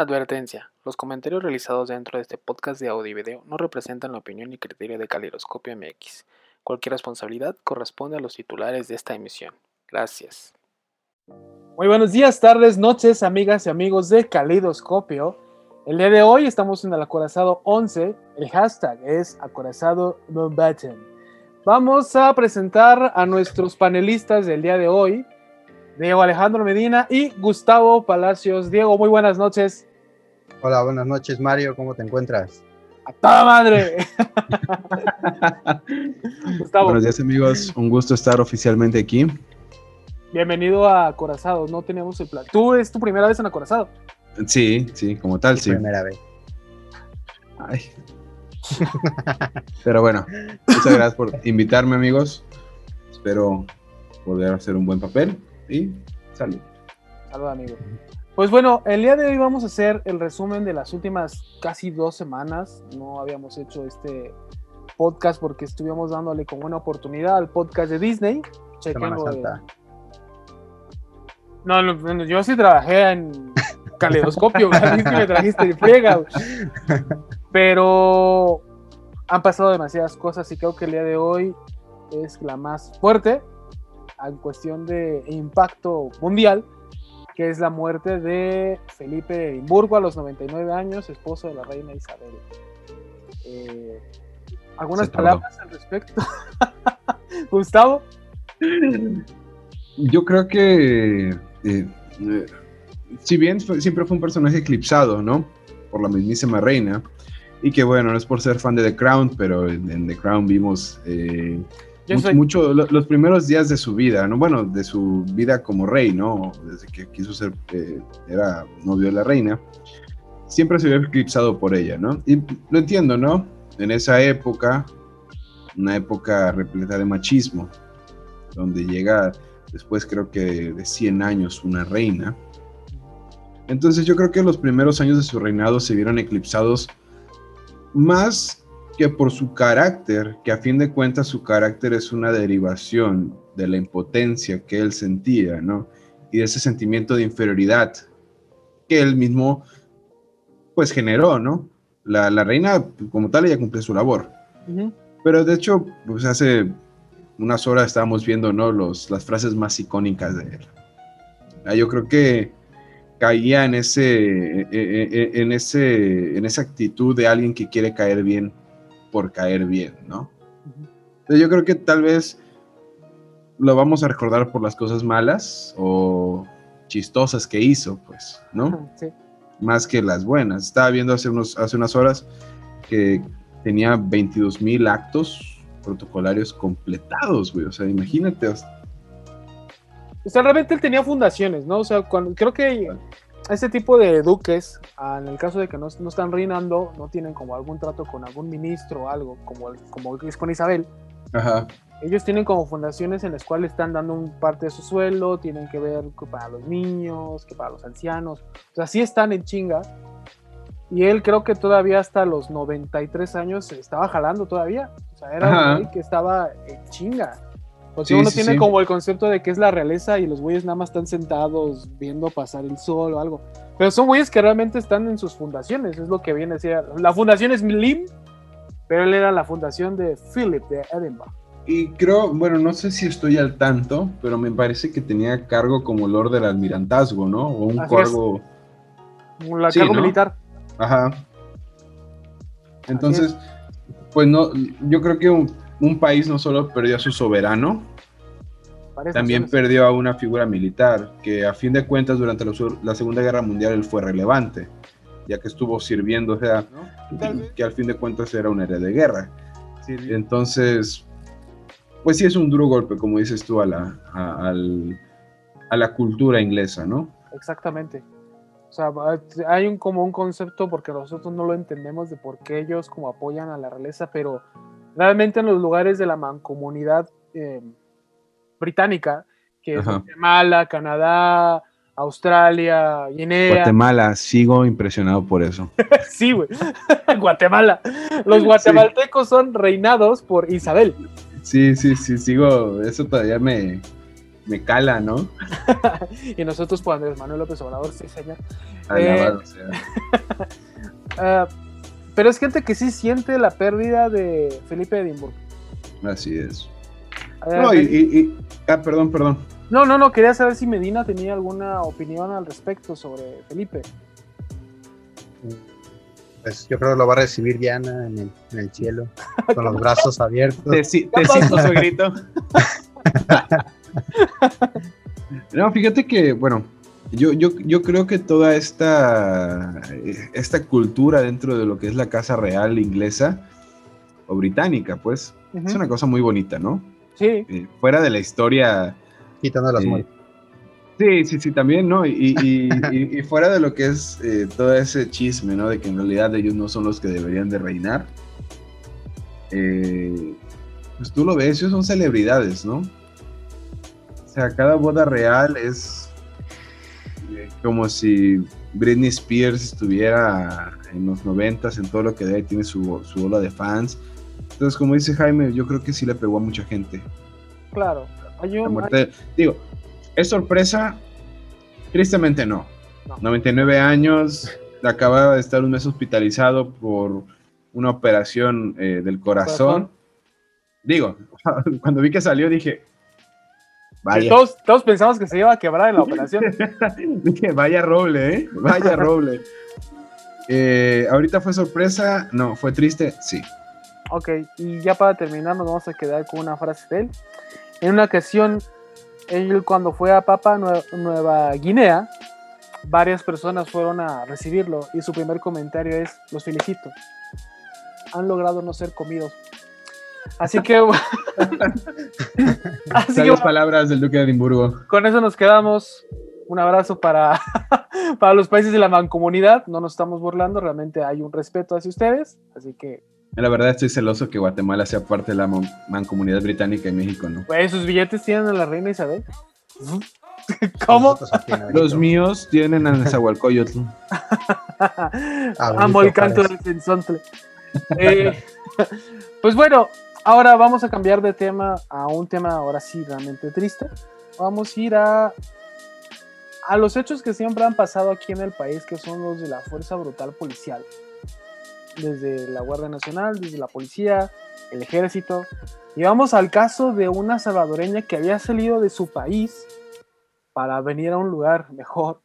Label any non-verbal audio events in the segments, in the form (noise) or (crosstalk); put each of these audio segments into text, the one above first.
Advertencia: Los comentarios realizados dentro de este podcast de audio y video no representan la opinión ni criterio de Calidoscopio MX. Cualquier responsabilidad corresponde a los titulares de esta emisión. Gracias. Muy buenos días, tardes, noches, amigas y amigos de Calidoscopio. El día de hoy estamos en el acorazado 11. El hashtag es acorazado Mountbatten. Vamos a presentar a nuestros panelistas del día de hoy. Diego Alejandro Medina y Gustavo Palacios. Diego, muy buenas noches. Hola, buenas noches, Mario. ¿Cómo te encuentras? ¡A toda madre! (laughs) Gustavo. Buenos días, amigos. Un gusto estar oficialmente aquí. Bienvenido a Acorazado. No tenemos el plan. ¿Tú es tu primera vez en Acorazado? Sí, sí, como tal, sí. Primera vez. Ay. Pero bueno, muchas gracias por invitarme, amigos. Espero poder hacer un buen papel y salud. Salud, amigo. Pues bueno, el día de hoy vamos a hacer el resumen de las últimas casi dos semanas. No habíamos hecho este podcast porque estuvimos dándole como una oportunidad al podcast de Disney. Chequenlo. No, no, yo sí trabajé en caleidoscopio, me trajiste de friega. Pero han pasado demasiadas cosas y creo que el día de hoy es la más fuerte en cuestión de impacto mundial, que es la muerte de Felipe de Edimburgo a los 99 años, esposo de la reina Isabel. Eh, ¿Algunas palabras al respecto? (laughs) Gustavo. Yo creo que, eh, eh, si bien siempre fue un personaje eclipsado, ¿no? Por la mismísima reina, y que bueno, no es por ser fan de The Crown, pero en, The Crown vimos mucho, los primeros días de su vida, ¿no? Bueno, de su vida como rey, ¿no? Desde que quiso ser, eh, era novio de la reina, siempre se vio eclipsado por ella, ¿no? Y lo entiendo, ¿no? En esa época, una época repleta de machismo, donde llega después creo que de 100 años una reina. Entonces yo creo que los primeros años de su reinado se vieron eclipsados más que por su carácter, que a fin de cuentas su carácter es una derivación de la impotencia que él sentía, ¿no? Y de ese sentimiento de inferioridad que él mismo, pues, generó, ¿no? La, reina, como tal, ella cumple su labor. Pero de hecho, pues hace unas horas estábamos viendo, ¿no? Los, las frases más icónicas de él. Ah, yo creo que caía en ese, e, e, e, en, ese, en esa actitud de alguien que quiere caer bien por caer bien, ¿no? yo creo que tal vez lo vamos a recordar por las cosas malas o chistosas que hizo, pues, ¿no? Sí. Más que las buenas. Estaba viendo hace, unos, hace unas horas que tenía 22 mil actos protocolarios completados, güey. O sea, imagínate. O sea, realmente él tenía fundaciones, ¿no? O sea, cuando, creo que este tipo de duques, en el caso de que no, están reinando, no tienen como algún trato con algún ministro o algo, como, como es con Isabel. Ellos tienen como fundaciones en las cuales están dando un parte de su suelo, tienen que ver que para los niños, que para los ancianos. O sea, sí están en chinga. Y él creo que todavía hasta los 93 años estaba jalando todavía. O sea, era un que estaba en chinga. Porque uno tiene como el concepto de que es la realeza y los güeyes nada más están sentados viendo pasar el sol o algo. Pero son güeyes que realmente están en sus fundaciones, es lo que viene a decir. La fundación es Lim, pero él era la fundación de Philip de Edinburgh. Y creo, bueno, no sé si estoy al tanto, pero me parece que tenía cargo como Lord del Almirantazgo, ¿no? O un cargo. La cargo militar. Ajá. Entonces, pues no, yo creo que un, un país no solo perdió a su soberano, también perdió a una figura militar, que a fin de cuentas durante la Segunda Guerra Mundial él fue relevante, ya que estuvo sirviendo, o sea, que al fin de cuentas era un héroe de guerra. Entonces, pues sí es un duro golpe, como dices tú, a la, a, a la cultura inglesa, ¿no? Exactamente. O sea, hay un, como un concepto, porque nosotros no lo entendemos, de por qué ellos como apoyan a la realeza, pero realmente en los lugares de la mancomunidad eh, británica, que es Guatemala, Canadá, Australia, Guinea. Guatemala, sigo impresionado por eso. (laughs) sí, güey. (laughs) Guatemala. Los guatemaltecos son reinados por Isabel. Sí, sí, sí, sigo. Eso todavía me, me cala, ¿no? (laughs) y nosotros por Andrés Manuel López Obrador, sí, señor. Alabado Eh, sea. Ah, pero es gente que sí siente la pérdida de Felipe Edimburgo. Así es. Ver, No, y, y- y- ah, perdón, perdón. no, no, no, quería saber si Medina tenía alguna opinión al respecto sobre Felipe. Pues yo creo que lo va a recibir Diana en el, en el cielo, (laughs) con los brazos abiertos. Te, te cito, suegrito. (laughs) (laughs) No, fíjate que, bueno, yo, yo, yo creo que toda esta, eh, esta cultura dentro de lo que es la Casa Real inglesa o británica, pues, es una cosa muy bonita, ¿no? Sí, Eh, fuera de la historia Quitando las Sí. muertes. Sí, sí, sí, también, ¿no? Y, y- y- y fuera de lo que es eh, todo ese chisme, ¿no? De que en realidad ellos no son los que deberían de reinar. eh, pues tú lo ves, ellos son celebridades, ¿no? O sea, cada boda real es eh, como si Britney Spears estuviera en los noventas, en todo lo que tiene su, su ola de fans. Entonces, como dice Jaime, yo creo que sí le pegó a mucha gente. claro. Hay un, digo, ¿es sorpresa? Tristemente no. No. 99 años, acababa de estar un mes hospitalizado por una operación eh, del corazón. Corazón. Digo, (laughs) cuando vi que salió dije, vaya, Todos, todos pensamos que se iba a quebrar en la operación. (laughs) vaya roble, ¿eh? Vaya roble. Eh, ahorita fue sorpresa, no, fue triste, sí. Ok, y ya para terminar nos vamos a quedar con una frase de él. En una ocasión, él cuando fue a Papua Nue- Nueva Guinea, varias personas fueron a recibirlo y su primer comentario es, los felicito, han logrado no ser comidos. Así que, (laughs) así que palabras del Duque de Edimburgo. con eso nos quedamos. Un abrazo para, (laughs) para los países de la mancomunidad. No nos estamos burlando, realmente hay un respeto hacia ustedes. Así que, La verdad estoy celoso que Guatemala sea parte de la mancomunidad británica y México, ¿no? pues, sus billetes tienen a la reina Isabel. (laughs) ¿Cómo? Los míos tienen a Nezahualcóyotl. Amo el canto del. Eh, pues bueno, ahora vamos a cambiar de tema a un tema ahora sí realmente triste. Vamos a ir a, a los hechos que siempre han pasado aquí en el país, que son los de la fuerza brutal policial. Desde la Guardia Nacional, desde la policía, el ejército. Y vamos al caso de una salvadoreña que había salido de su país para venir a un lugar mejor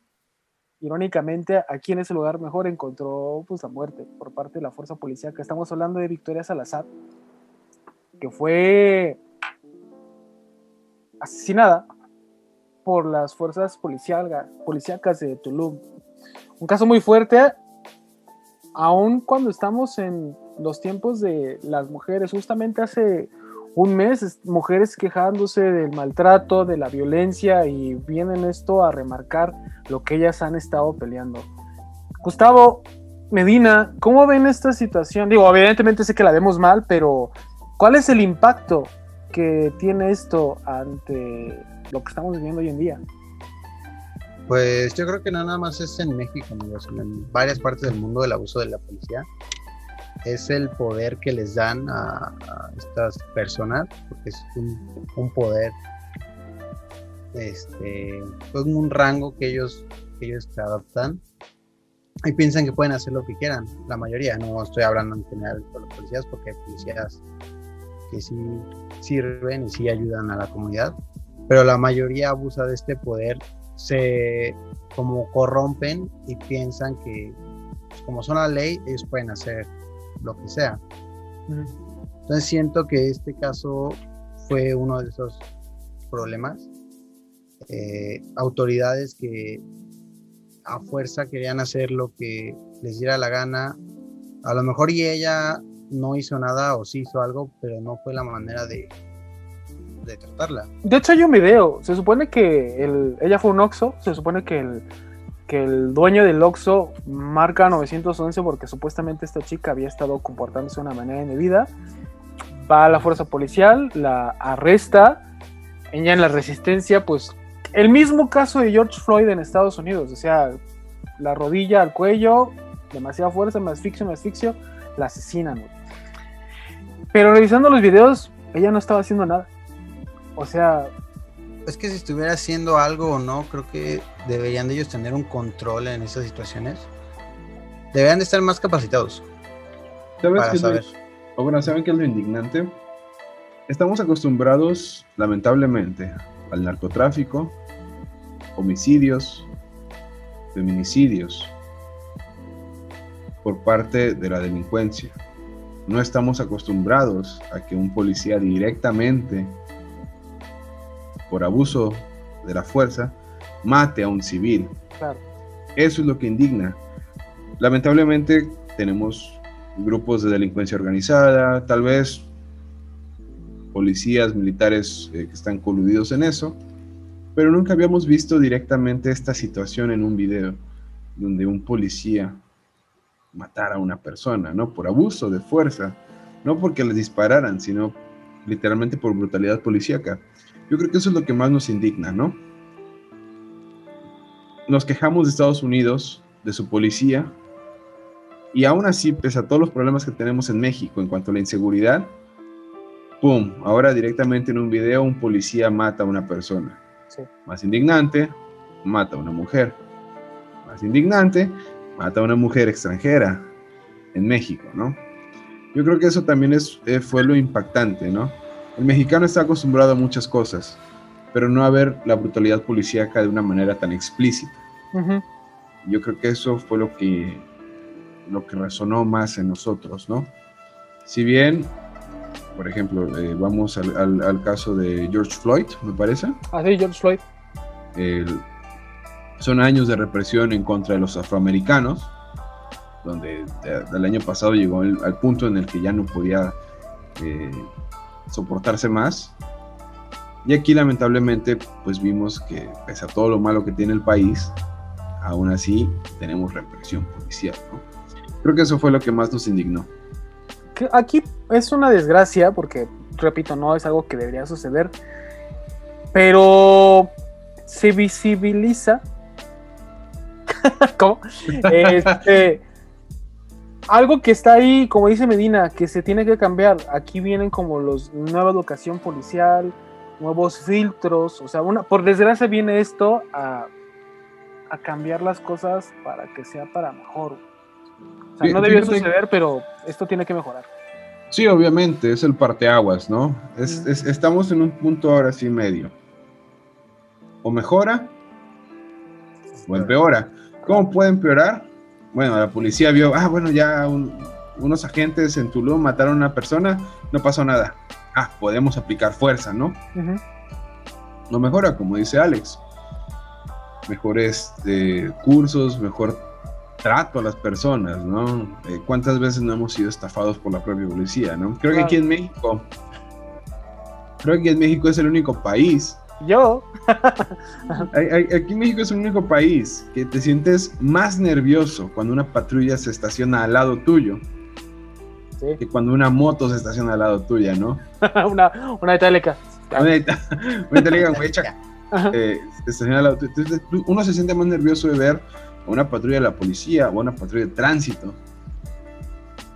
irónicamente, aquí en ese lugar mejor encontró pues, la muerte por parte de la fuerza policial. Estamos hablando de Victoria Salazar, que fue asesinada por las fuerzas policíacas de Tulum. Un caso muy fuerte, aun cuando estamos en los tiempos de las mujeres. Justamente hace un mes, es- mujeres quejándose del maltrato, de la violencia y vienen esto a remarcar lo que ellas han estado peleando. Gustavo Medina, ¿cómo ven esta situación? Digo, evidentemente sé que la vemos mal, pero ¿cuál es el impacto que tiene esto ante lo que estamos viviendo hoy en día? Pues yo creo que no nada más es en México, amigos, en varias partes del mundo el abuso de la policía. Es el poder que les dan a, estas personas, porque es un, poder, este, pues un rango que ellos, que ellos adaptan y piensan que pueden hacer lo que quieran. La mayoría, no estoy hablando en general de los policías, porque hay policías que sí sirven y sí ayudan a la comunidad, pero la mayoría abusa de este poder se como corrompen y piensan que pues, como son la ley ellos pueden hacer lo que sea. Entonces siento que este caso fue uno de esos problemas. Eh, autoridades que a fuerza querían hacer lo que les diera la gana. A lo mejor y ella no hizo nada o sí hizo algo pero no fue la manera de de tratarla De hecho, hay un video. Se supone que el, ella fue un Oxxo. Se supone que el, que el dueño del Oxxo marca 911 porque supuestamente esta chica había estado comportándose de una manera indebida. Va a la fuerza policial, la arresta. Ella en la resistencia, pues el mismo caso de George Floyd en Estados Unidos. O sea, la rodilla al cuello, demasiada fuerza, me asfixio, me asfixio, la asesinan. Pero revisando los videos, ella no estaba haciendo nada. O sea, es que si estuviera haciendo algo o no, creo que deberían de ellos tener un control en esas situaciones. Deberían de estar más capacitados. ¿Sabes Para qué es lo- saber. o bueno, ¿saben qué es lo indignante? Estamos acostumbrados, lamentablemente, al narcotráfico, homicidios, feminicidios por parte de la delincuencia. No estamos acostumbrados a que un policía directamente, por abuso de la fuerza, mate a un civil. Claro. Eso es lo que indigna. Lamentablemente tenemos grupos de delincuencia organizada, tal vez policías, militares eh, que están coludidos en eso, pero nunca habíamos visto directamente esta situación en un video donde un policía matara a una persona, ¿no? Por abuso de fuerza, no porque les dispararan, sino literalmente por brutalidad policíaca. Yo creo que eso es lo que más nos indigna, ¿no? Nos quejamos de Estados Unidos, de su policía, y aún así, pese a todos los problemas que tenemos en México en cuanto a la inseguridad, ¡pum! Ahora directamente en un video un policía mata a una persona. Sí. Más indignante, mata a una mujer. Más indignante, mata a una mujer extranjera en México, ¿no? Yo creo que eso también es, eh, fue lo impactante, ¿no? El mexicano está acostumbrado a muchas cosas, pero no a ver la brutalidad policíaca de una manera tan explícita. Yo creo que eso fue lo que, lo que resonó más en nosotros, ¿no? Si bien, por ejemplo, eh, vamos al, al- al caso de George Floyd, me parece, Así, George Floyd. el- son años de represión en contra de los afroamericanos, donde de- del año pasado llegó el- al punto en el que ya no podía eh, soportarse más. Y aquí lamentablemente pues vimos que pese a todo lo malo que tiene el país, aún así tenemos represión policial. ¿no? Creo que eso fue lo que más nos indignó. Aquí es una desgracia porque, repito, no es algo que debería suceder, pero se visibiliza. (laughs) ¿Cómo? Este, algo que está ahí, como dice Medina, que se tiene que cambiar. Aquí vienen como los nueva educación policial, nuevos filtros. O sea, una, por desgracia viene esto a, a cambiar las cosas para que sea para mejor. O sea, Sí, no debió suceder, pero esto tiene que mejorar. Sí, obviamente, es el parteaguas, ¿no? Es- estamos en un punto ahora sí medio. O mejora o empeora. ¿Cómo puede empeorar? Bueno, la policía vio, ah, bueno, ya un- unos agentes en Tulum mataron a una persona, no pasó nada. Ah, podemos aplicar fuerza, ¿no? No mejora, como dice Alex. Mejores eh, cursos, mejor trato a las personas, ¿no? Eh, ¿Cuántas veces no hemos sido estafados por la propia policía, ¿no? Creo que aquí en México, creo que aquí en México es el único país Yo, (laughs) Aquí en México es el único país que te sientes más nervioso cuando una patrulla se estaciona al lado tuyo sí, que cuando una moto se estaciona al lado tuya, ¿no? (laughs) una, una itálica. Una ita- una italiana, güey, (laughs) eh, se estaciona al lado tuyo. Entonces, uno se siente más nervioso de ver a una patrulla de la policía o a una patrulla de tránsito.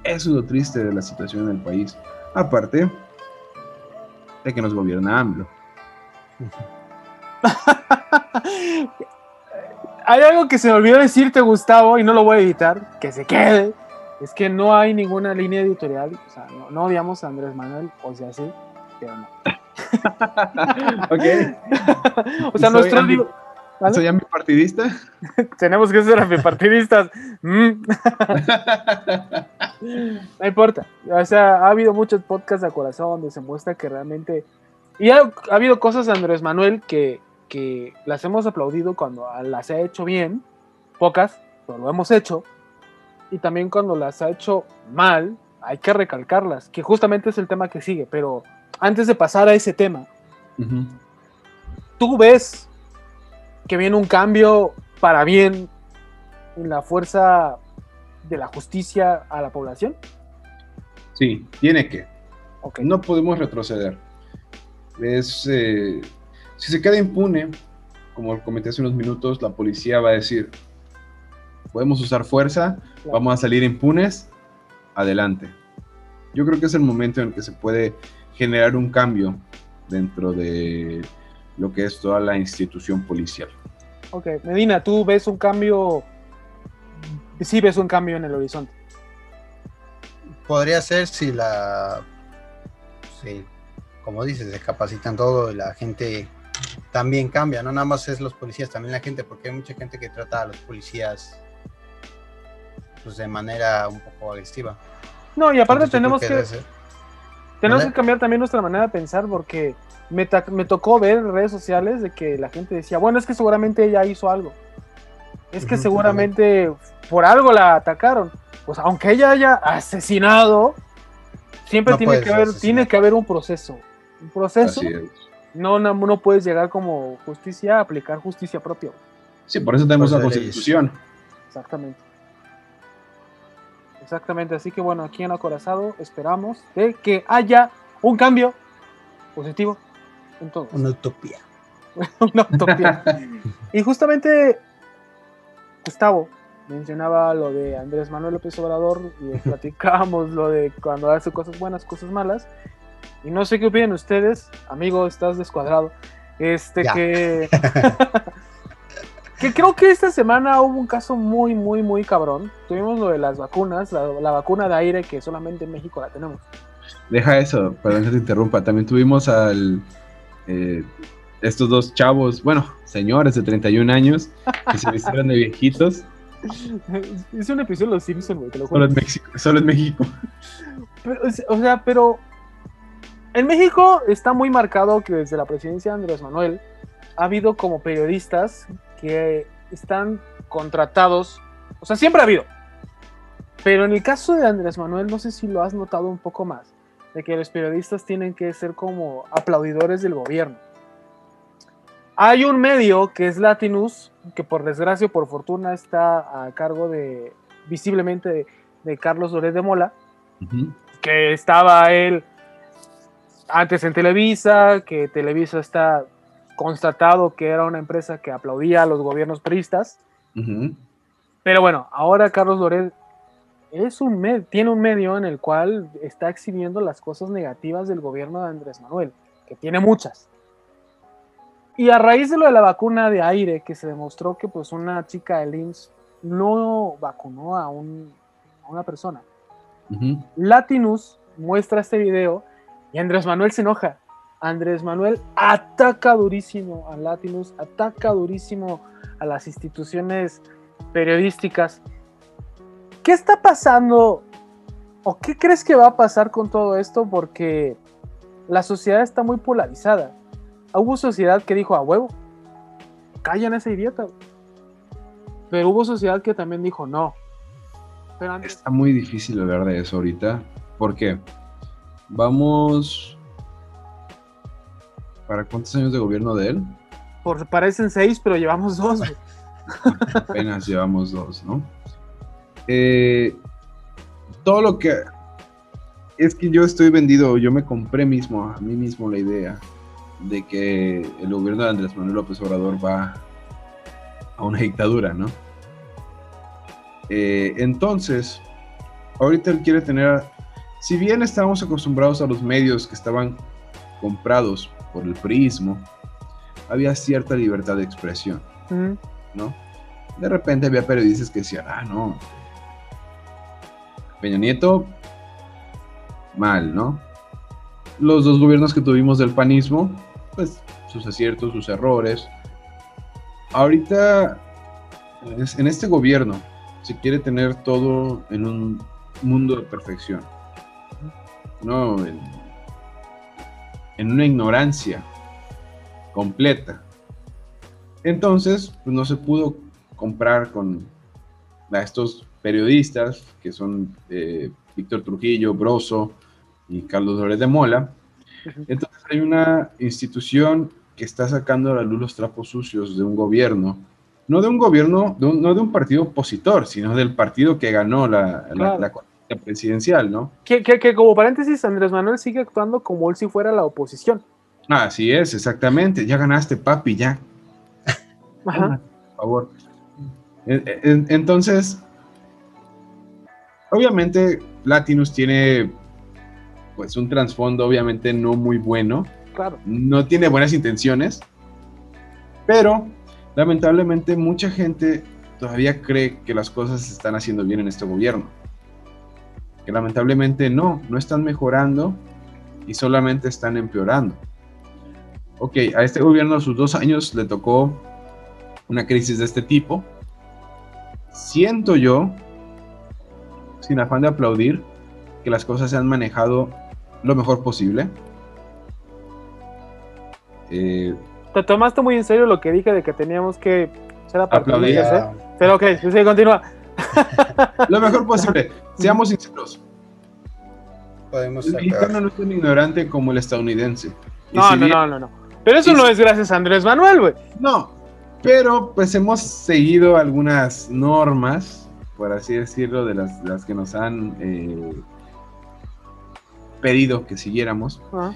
Eso es lo triste de la situación en el país. Aparte de que nos gobierna AMLO. (laughs) hay algo que se me olvidó decirte, Gustavo, y no lo voy a editar, que se quede. Es que no hay ninguna línea editorial. O sea, no, no odiamos a Andrés Manuel, o sea, sí, pero no. (laughs) ok. (laughs) O sea, nuestro. ¿vale? ¿Soy partidista? Tenemos que ser antipartidistas. Mm. no importa. O sea, ha habido muchos podcasts a corazón donde se muestra que realmente. Y ha, ha habido cosas Andrés Manuel que, que las hemos aplaudido cuando las ha hecho bien. Pocas, pero lo hemos hecho. Y también cuando las ha hecho mal, hay que recalcarlas. Que justamente es el tema que sigue. Pero antes de pasar a ese tema, Ujú. ¿tú ves que viene un cambio para bien en la fuerza de la justicia a la población? Sí, tiene que. Ok. No podemos retroceder. Es, eh, si se queda impune, como comenté hace unos minutos, la policía va a decir, podemos usar fuerza, Claro. vamos a salir impunes, adelante. Yo creo que es el momento en el que se puede generar un cambio dentro de lo que es toda la institución policial. Ok, Medina, ¿tú ves un cambio? Sí ves un cambio en el horizonte. Podría ser si la... Sí, como dices, se capacitan todo y la gente también cambia, no nada más es los policías, también la gente, porque hay mucha gente que trata a los policías pues de manera un poco agresiva. No, y aparte Entonces, tenemos que, tenemos ¿Vale? que cambiar también nuestra manera de pensar porque me, me tocó ver en redes sociales de que la gente decía, bueno, es que seguramente ella hizo algo. Es que seguramente por algo la atacaron. Pues aunque ella haya asesinado, siempre No tiene que haber, asesinar. tiene que haber un proceso. Un proceso. Así es. No, no, no puedes llegar como justicia a aplicar justicia propia. Sí, por eso tenemos leyes. constitución. Exactamente. Exactamente, así que bueno, aquí en Acorazado esperamos de que haya un cambio positivo en todo. una utopía. (laughs) Una utopía. y justamente Gustavo mencionaba lo de Andrés Manuel López Obrador y (laughs) platicábamos lo de cuando hace cosas buenas, cosas malas. Y no sé qué opinan ustedes, amigo, estás descuadrado. Este Ya. que (laughs) (laughs) que creo que esta semana hubo un caso muy, muy, muy cabrón. Tuvimos lo de las vacunas, la, la vacuna de aire que solamente en México la tenemos. Deja eso, perdón que te interrumpa. También tuvimos al eh, estos dos chavos, bueno, señores de 31 años, que se vistieron de viejitos. (laughs) es un episodio de Los Simpsons, güey, te lo Solo en México. Solo en México. Pero, o sea, pero en México está muy marcado que desde la presidencia de Andrés Manuel ha habido como periodistas que están contratados, o sea, siempre ha habido. Pero en el caso de Andrés Manuel, no sé si lo has notado un poco más, de que los periodistas tienen que ser como aplaudidores del gobierno. Hay un medio que es Latinus, que por desgracia o por fortuna está a cargo de, visiblemente, de, de Carlos Loret de Mola, que estaba él antes en Televisa, que Televisa está constatado que era una empresa que aplaudía a los gobiernos priistas. Ujú. Pero bueno, ahora Carlos Loret es un me- tiene un medio en el cual está exhibiendo las cosas negativas del gobierno de Andrés Manuel, que tiene muchas. Y a raíz de lo de la vacuna de aire, que se demostró que pues una chica de IMSS no vacunó a, un- a una persona. Latinus muestra este video y Andrés Manuel se enoja. Andrés Manuel ataca durísimo a Latinus, ataca durísimo a las instituciones periodísticas. ¿Qué está pasando o qué crees que va a pasar con todo esto? Porque la sociedad está muy polarizada. Hubo sociedad que dijo a huevo, callan a ese idiota. Pero hubo sociedad que también dijo no. Pero Está muy difícil hablar de eso ahorita. ¿Por qué? Vamos. ¿Para cuántos años de gobierno de él? Por, parecen seis, pero llevamos dos. (laughs) Apenas llevamos dos, ¿no? Eh, todo lo que. Es que yo estoy vendido, yo me compré mismo, a mí mismo la idea de que el gobierno de Andrés Manuel López Obrador va a una dictadura, ¿no? Eh, entonces, ahorita él quiere tener, si bien estábamos acostumbrados a los medios que estaban comprados por el prismo, había cierta libertad de expresión. Mm, ¿no? De repente había periodistas que decían, ah, no, Peña Nieto, mal, ¿no? Los dos gobiernos que tuvimos del panismo, pues sus aciertos, sus errores. Ahorita, en este gobierno, se quiere tener todo en un mundo de perfección, ¿no? En, en una ignorancia completa. Entonces, pues no se pudo comprar con a estos periodistas que son eh, Víctor Trujillo, Broso y Carlos Loret de Mola. Entonces hay una institución que está sacando a la luz los trapos sucios de un gobierno, no de un gobierno, de un- no de un partido opositor, sino del partido que ganó la, Claro. Presidencial, ¿no? Que, que- que como paréntesis, Andrés Manuel sigue actuando como él si fuera la oposición. Así es, exactamente. Ya ganaste, papi, ya. Ajá. por favor. En- en- Entonces, obviamente, Latinus tiene pues un trasfondo obviamente no muy bueno, Claro. no tiene buenas intenciones, Pero lamentablemente mucha gente todavía cree que las cosas se están haciendo bien en este gobierno. Que lamentablemente no, no están mejorando y solamente están empeorando. Ok, a este gobierno a sus dos años le tocó una crisis de este tipo. Siento yo, sin afán de aplaudir, que las cosas se han manejado lo mejor posible. Eh, Te tomaste muy en serio lo que dije de que teníamos que ser aplaudir. ¿eh? Pero ok, sí, continúa. Lo mejor posible. Seamos sinceros. Podemos el mexicano no es tan ignorante como el estadounidense. no, no, no, no, no. Pero eso no es gracias a Andrés Manuel, güey. No, pero pues hemos seguido algunas normas, por así decirlo, de las, las que nos han eh, pedido que siguiéramos. Ah.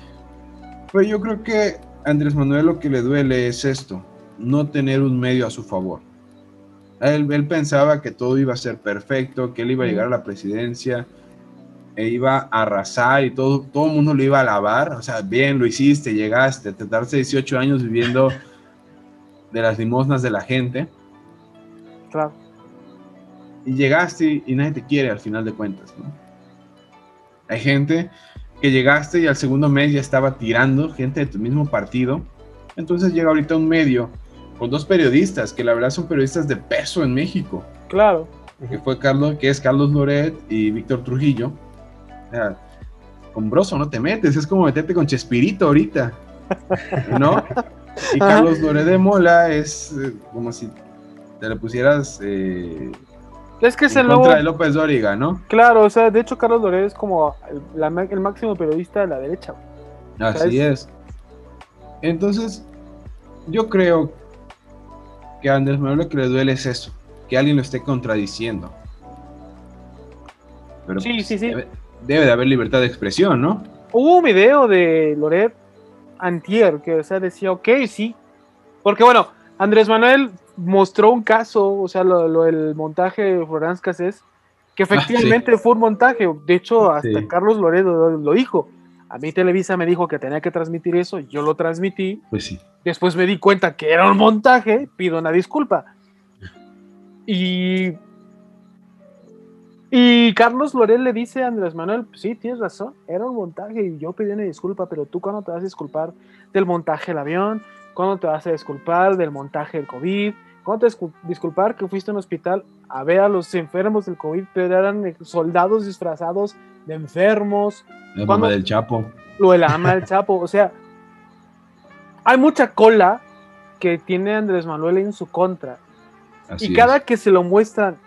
Pues yo creo que a Andrés Manuel lo que le duele es esto, no tener un medio a su favor. Él, él, pensaba que todo iba a ser perfecto, que él iba a llegar a la presidencia e iba a arrasar y todo, todo el mundo lo iba a alabar. O sea, bien, lo hiciste, llegaste, te tardaste 18 años viviendo de las limosnas de la gente. Claro. Y llegaste y nadie te quiere al final de cuentas, ¿no? Hay gente que llegaste y al segundo mes ya estaba tirando, gente de tu mismo partido. Entonces llega ahorita un medio con dos periodistas, que la verdad son periodistas de peso en México. Claro. Que fue Carlos, que es Carlos Loret y Víctor Trujillo con Broso no te metes, es como meterte con Chespirito ahorita, ¿no? Y Carlos Lore de Mola es eh, como si te le pusieras eh, es que es el contra de López Dóriga, ¿no? Claro, o sea, de hecho Carlos Lore es como el, máximo periodista de la derecha. Así es... Entonces, yo creo que a Andrés Manuel lo que le duele es eso, que alguien lo esté contradiciendo. Pero sí, pues, sí, sí debe de haber libertad de expresión, ¿no? Hubo un video de Loret Antier que o sea, decía, ok, sí. Porque bueno, Andrés Manuel mostró un caso, o sea, lo, el montaje de Florence Cassés, que ah, efectivamente fue un montaje. De hecho, hasta Carlos Loret lo, dijo. A mí Televisa me dijo que tenía que transmitir eso, yo lo transmití. Pues sí. Después me di cuenta que era un montaje, pido una disculpa. Y y Carlos Lorel le dice a Andrés Manuel, sí, tienes razón, era un montaje y yo pedí una disculpa, pero tú cuando te vas a disculpar del montaje del avión, cuando te vas a disculpar del montaje del COVID, cuando te disculpar que fuiste a un hospital a ver a los enfermos del COVID, pero eran soldados disfrazados de enfermos. La ama del Chapo. Lo de la ama del Chapo, o sea, hay mucha cola que tiene Andrés Manuel en su contra. y cada que se lo muestran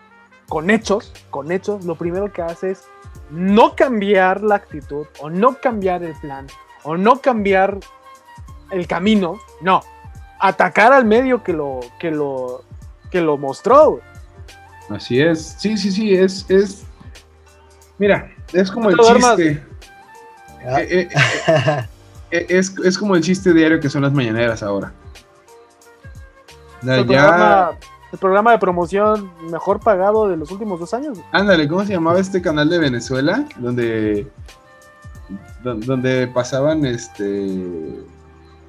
con hechos, con hechos, lo primero que hace es no cambiar la actitud o no cambiar el plan o no cambiar el camino, no, atacar al medio que lo que lo que lo mostró. Así es. Sí, sí, sí, es es Mira, es como el chiste. Eh, eh, eh, es, como el chiste diario que son las mañaneras ahora. ya el programa de promoción mejor pagado de los últimos dos años. Ándale, ¿cómo se llamaba este canal de Venezuela? Donde, donde pasaban este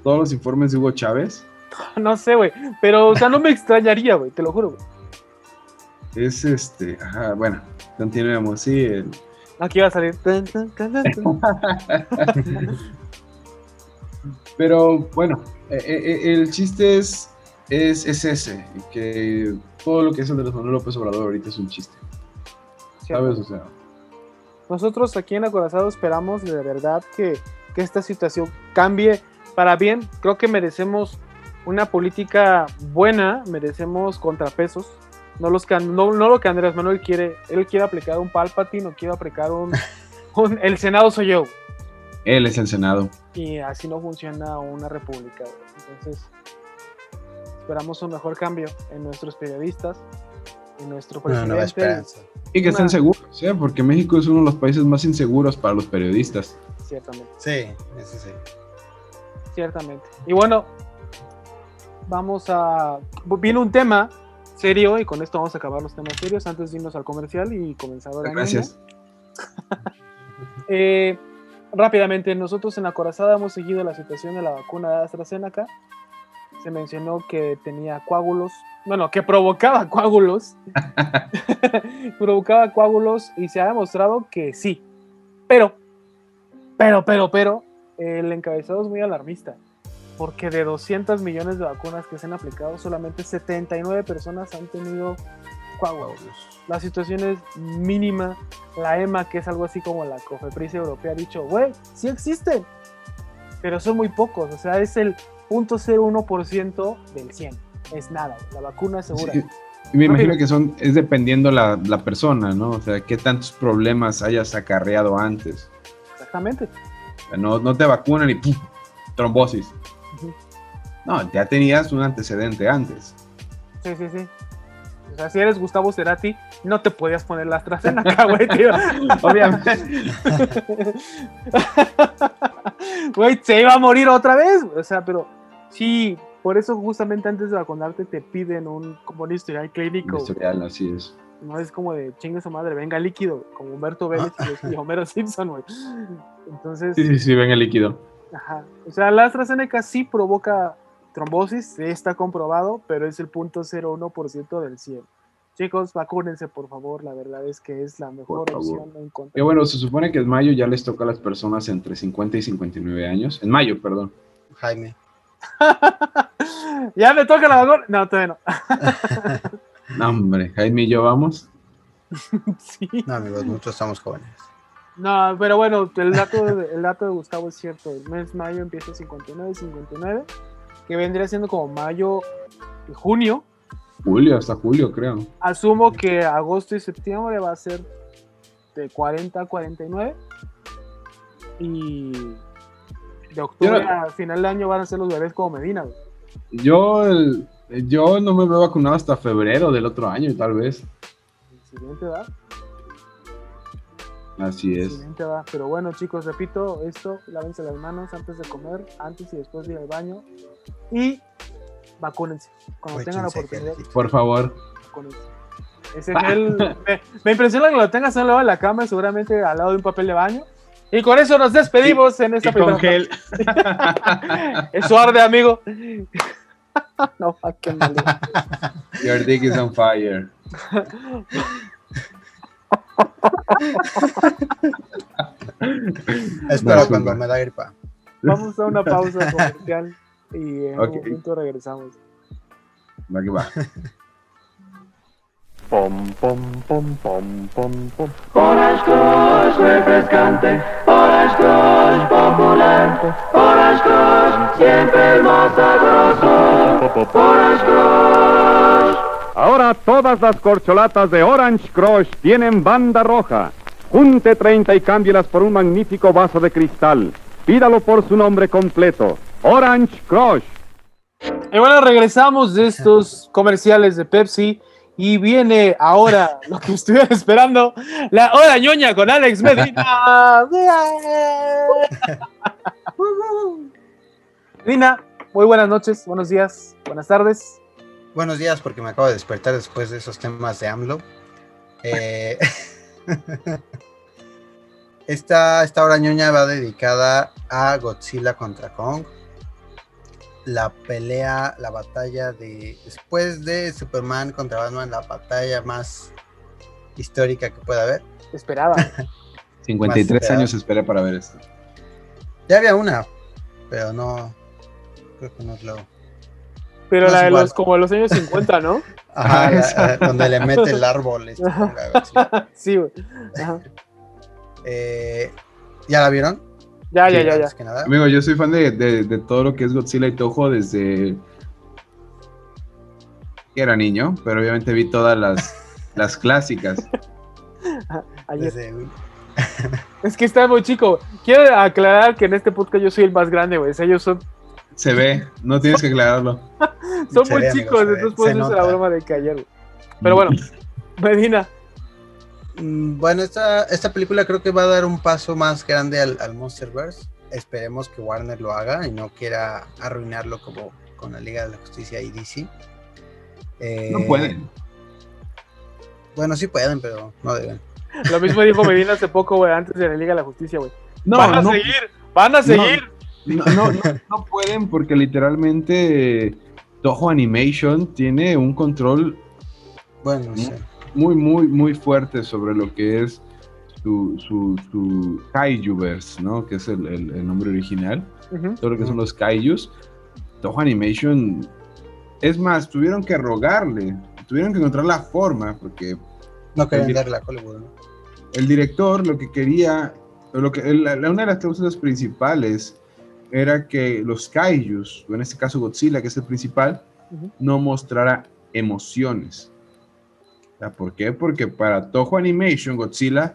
todos los informes de Hugo Chávez. (laughs) No sé, güey, pero o sea, no me extrañaría, güey, te lo juro, güey. Es este, ajá, bueno, continuemos, sí. Aquí va a salir. (laughs) pero bueno, eh, eh, el chiste es es, ese, que todo lo que es el de los Manuel López Obrador ahorita es un chiste. ¿Sabes? O sea. Nosotros aquí en Acorazado esperamos de verdad que, esta situación cambie para bien. Creo que merecemos una política buena, merecemos contrapesos. No, los que, no, lo que Andrés Manuel quiere. Él quiere aplicar un Palpatine o quiere aplicar (laughs) un, El Senado soy yo. Él es el Senado. Y así no funciona una república. Entonces, Esperamos un mejor cambio en nuestros periodistas, en nuestro presidente. y que estén seguros, ¿eh? porque México es uno de los países más inseguros para los periodistas. Ciertamente. Sí, eso sí. Ciertamente. Y bueno, vamos a... Viene un tema serio y con esto vamos a acabar los temas serios. Antes de irnos al comercial y comenzar ahora. Gracias. (laughs) eh, rápidamente, nosotros en la Corazada hemos seguido la situación de la vacuna de AstraZeneca. Se mencionó que tenía coágulos, bueno, que provocaba (laughs) coágulos, (laughs) provocaba coágulos y se ha demostrado que sí, pero, pero, pero, pero, el encabezado es muy alarmista, porque de 200 millones de vacunas que se han aplicado, solamente 79 personas han tenido coágulos. La situación es mínima. La EMA, que es algo así como la COFEPRIS europea, ha dicho, güey, sí existen, pero son muy pocos. O sea, es el 0.01% del 100. Es nada, la vacuna segura. Sí, y me imagino que son, es dependiendo la, la persona, ¿no? O sea, qué tantos problemas hayas acarreado antes. Exactamente. O sea, no, no te vacunan y ¡pum! trombosis. No, ya tenías un antecedente antes. Sí, sí, sí. O sea, si eres Gustavo Cerati, no te podías poner la AstraZeneca, güey, tío. (laughs) Obviamente. (laughs) Güey, se iba a morir otra vez. O sea, pero sí, por eso justamente antes de vacunarte te piden un, como un historial clínico. Historial, así es. No es como de chingue su madre, venga líquido, como Humberto Vélez y (laughs) Homero Simpson, güey. Entonces, Sí, sí, sí, ven el líquido. ajá. O sea, la AstraZeneca sí provoca trombosis, sí está comprobado, pero es el punto 0.1% del 100. Chicos, vacúnense, por favor. La verdad es que es la mejor Por favor. opción en contra. Que bueno, se supone que en mayo ya les toca a las personas entre 50 y 59 años. En mayo, perdón. Jaime. (laughs) ya me toca la vacuna. No, todavía no. (laughs) No, hombre, Jaime y yo vamos. (laughs) sí. No, amigos, nosotros estamos jóvenes. No, pero bueno, el dato, de, el dato de Gustavo es cierto. El mes mayo empieza 59, 59, que vendría siendo como mayo y junio. Julio, hasta julio, creo. Asumo que agosto y septiembre va a ser de 40 a 49. Y de octubre a final de año van a ser los bebés como Medina. güey. Yo, el- yo no me veo vacunado hasta febrero del otro año, tal vez. El siguiente va. Así es. Pero bueno, chicos, repito esto: lávense las manos antes de comer, antes y después de ir al baño. Y vacúnense. Cuando tengan la oportunidad. Por favor. con. Ese gel, me, me impresiona que lo tengas al lado de la cama, seguramente al lado de un papel de baño. Y con eso nos despedimos en esta Y con primera gel. parte. (laughs) Eso arde, amigo. (laughs) no, malo. Your dick is on fire. (laughs) Espero cuando me da gripa. Vamos a una pausa (laughs) comercial y en Ok. un momento regresamos. Va que va. Pom, pom, pom, pom, pom, pom. Orange Crush refrescante, Orange Crush popular, Orange Crush siempre más sabroso, Orange Crush. Ahora todas las corcholatas de Orange Crush tienen banda roja. Junte 30 y cámbielas por un magnífico vaso de cristal. Pídalo por su nombre completo. Orange Crush. Y bueno, regresamos de estos comerciales de Pepsi y viene ahora (laughs) lo que estuvieron esperando, la hora ñoña con Alex Medina. (laughs) (laughs) Medina, muy buenas noches, buenos días, buenas tardes. Buenos días, porque me acabo de despertar después de esos temas de AMLO. Eh, (laughs) esta, esta hora ñoña va dedicada a Godzilla contra Kong. La pelea, la batalla de. Después de Superman contra Batman, la batalla más histórica que pueda haber. Esperaba. 53 (laughs) Más años esperé para ver esto. Ya había una, pero no. Creo que no es lo. Pero No la de igual. los como los años 50, ¿no? (laughs) Ajá, Ah, la- (laughs) donde le mete el árbol. (laughs) este. Sí, güey. Eh, ¿Ya la vieron? Ya, ya, Sí, ya, ya. antes que nada. Amigo, yo soy fan de, de- de todo lo que es Godzilla y Toho desde que era niño, pero obviamente vi todas las, las clásicas. Desde- Es que está muy chico. Quiero aclarar que en este podcast yo soy el más grande, güey. O sea, ellos son, Se ve, no tienes que aclararlo. (laughs) son Se muy ve, chicos, entonces puedo hacer la broma de que ayer. güey. Pero bueno, (laughs) Medina. Mm, Bueno, esta, esta película creo que va a dar un paso más grande al, al Monsterverse. Esperemos que Warner lo haga y no quiera arruinarlo como con la Liga de la Justicia y DC. Eh, No pueden. Bueno, sí pueden, pero no deben. Lo mismo dijo (laughs) Medina hace poco, güey, antes de la Liga de la Justicia, güey. No, van a no, seguir, van a seguir. no, no, no, no pueden porque literalmente Toho Animation tiene un control Bueno, muy, muy, muy fuerte sobre lo que es su, su, su Kaijuverse, ¿no? Que es el, el- el nombre original. Todo lo que son los Kaijus. Toho Animation. Es más, tuvieron que rogarle, tuvieron que encontrar la forma, porque No querían El- darle a Hollywood, ¿no? el director lo que quería, lo que, la- la- una de las cláusulas principales era que los kaijus, o en este caso Godzilla, que es el principal, no mostrara emociones. ¿Por qué? Porque para Toho Animation, Godzilla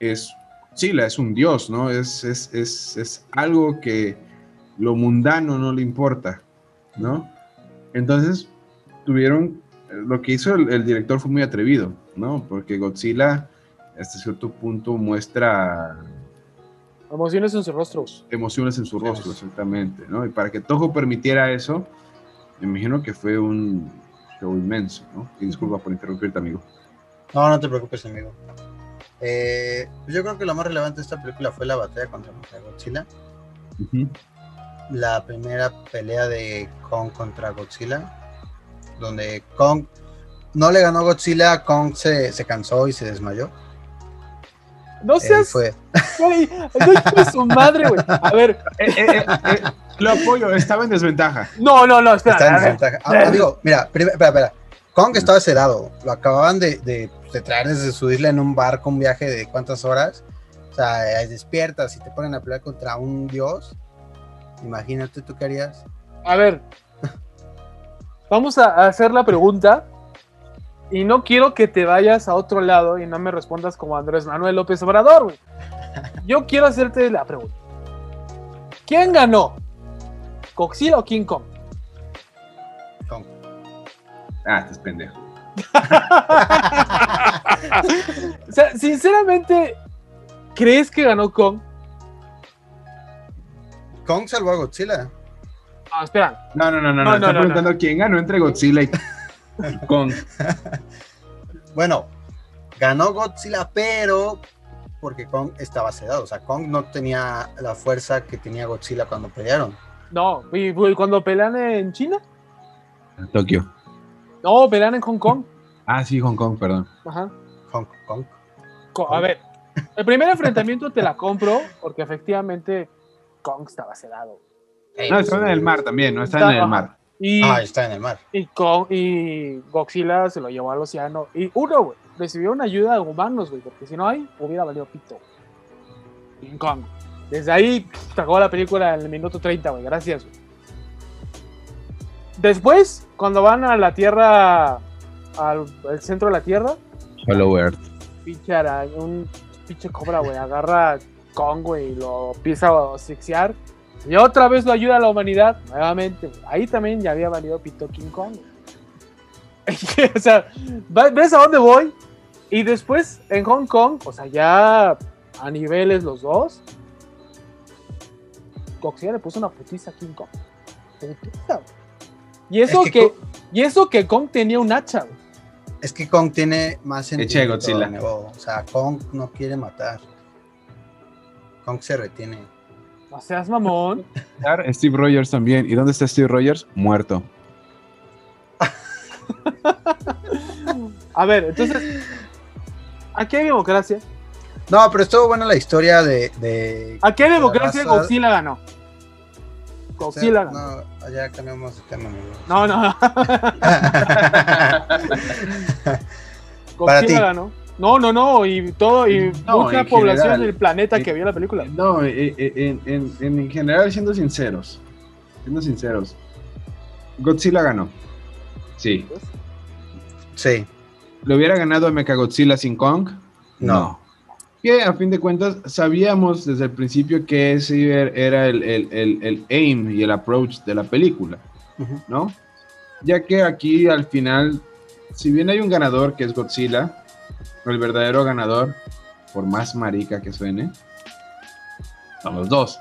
es Godzilla, es un dios, ¿no? Es, es, es, es algo que lo mundano no le importa, ¿no? Entonces, tuvieron, lo que hizo el, el director fue muy atrevido, ¿no? Porque Godzilla, hasta cierto punto, muestra Emociones en sus rostros. emociones en su rostro, exactamente, ¿no? Y para que Toho permitiera eso, me imagino que fue un show inmenso, ¿no? Y disculpa por interrumpirte, amigo. No, no te preocupes, amigo. Eh, pues yo creo que lo más relevante de esta película fue la batalla contra Godzilla. La primera pelea de Kong contra Godzilla, donde Kong no le ganó a Godzilla, Kong se, se cansó y se desmayó. No Eh, seas. fue, Güey, de su madre, güey. A ver, Lo apoyo, estaba en desventaja. no, no, no, espera. está en desventaja. Ah, amigo, mira, prim- espera, espera. Kong estaba sedado, lo acababan de, de- de traer desde su isla en un barco, un viaje de cuántas horas. O sea, eh, despiertas y te ponen a pelear contra un dios. Imagínate, ¿tú qué harías? A ver. Vamos a hacer la pregunta. Y no quiero que te vayas a otro lado y no me respondas como Andrés Manuel López Obrador, güey. (laughs) Yo quiero hacerte la pregunta. ¿Quién ganó? ¿Godzilla o King Kong? Kong. Ah, estás pendejo. (laughs) O sea, sinceramente, ¿crees que ganó Kong? Kong salvó a Godzilla. Ah, espera. No, no, no, no, No, no. no, Está no, preguntando quién ganó entre Godzilla y (laughs) Kong. (laughs) Bueno, ganó Godzilla, pero porque Kong estaba sedado. O sea, Kong no tenía la fuerza que tenía Godzilla cuando pelearon. No, y, y cuando pelean en China. Tokio. No, pelean en Hong Kong. Ah, sí, Hong Kong, perdón. Ajá. Kong, Kong. Co- A ver, el primer enfrentamiento te la compro porque efectivamente Kong estaba sedado. No, estaba en el mar también, no estaba en el mar. Y, Ah, está en el mar. y, Kong- y Godzilla se lo llevó al océano. Y uno, güey, recibió una ayuda de humanos, güey, porque si no hay, hubiera valido pito. King Kong. Desde ahí se acabó la película en el minuto 30, güey, gracias. güey. Después, cuando van a la Tierra, al, al centro de la Tierra, Hollow Earth. pinche araña, un pinche cobra, güey, agarra a Kong, güey, y lo empieza a asfixiar. Y otra vez lo ayuda a la humanidad, nuevamente. Ahí también ya había valido Pito King Kong. (laughs) o sea, ¿ves a dónde voy? Y después en Hong Kong, o sea, ya a niveles los dos, Godzilla le puso una putiza a King Kong. Putiza, güey. Y eso Es que y eso que Kong tenía un hacha, güey. Es que Kong tiene más sentido. Godzilla. O sea, Kong no quiere matar. Kong se retiene. No seas mamón. (laughs) Steve Rogers también. ¿Y dónde está Steve Rogers? Muerto. (laughs) A ver, entonces, aquí hay democracia. No, pero estuvo buena la historia de. de Aquí hay democracia, Godzilla ganó. Godzilla ganó. no, ya cambiamos de tema, amigo. No, no. (laughs) Godzilla ganó. No, no, no, y todo, y No, mucha en población general. del planeta que Eh, vio la película. No, eh, eh, en, en- en- en general, siendo sinceros. Siendo sinceros. Godzilla ganó. Sí. Sí. ¿Le hubiera ganado a Mechagodzilla sin Kong? No. Que a fin de cuentas sabíamos desde el principio que ese era el, el- el- el aim y el approach de la película. ¿no? Ya que aquí al final, si bien hay un ganador que es Godzilla, el verdadero ganador, por más marica que suene, son los dos.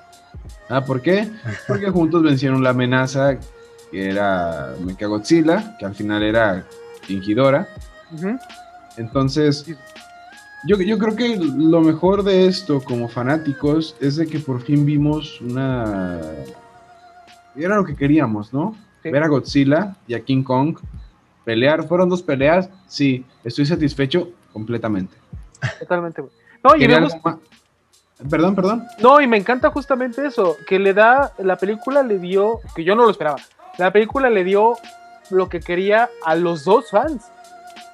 ¿Ah, ¿Por qué? Porque (laughs) juntos vencieron la amenaza que era Mechagodzilla, que al final era fingidora. Entonces, yo, yo creo que lo mejor de esto como fanáticos es de que por fin vimos una... Era lo que queríamos, ¿no? Sí. ver a Godzilla y a King Kong pelear. Fueron dos peleas, sí, estoy satisfecho completamente. Totalmente, güey. No, y vemos- Perdón, perdón. No, y me encanta justamente eso, que le da, la película le dio, que yo no lo esperaba, la película le dio lo que quería a los dos fans,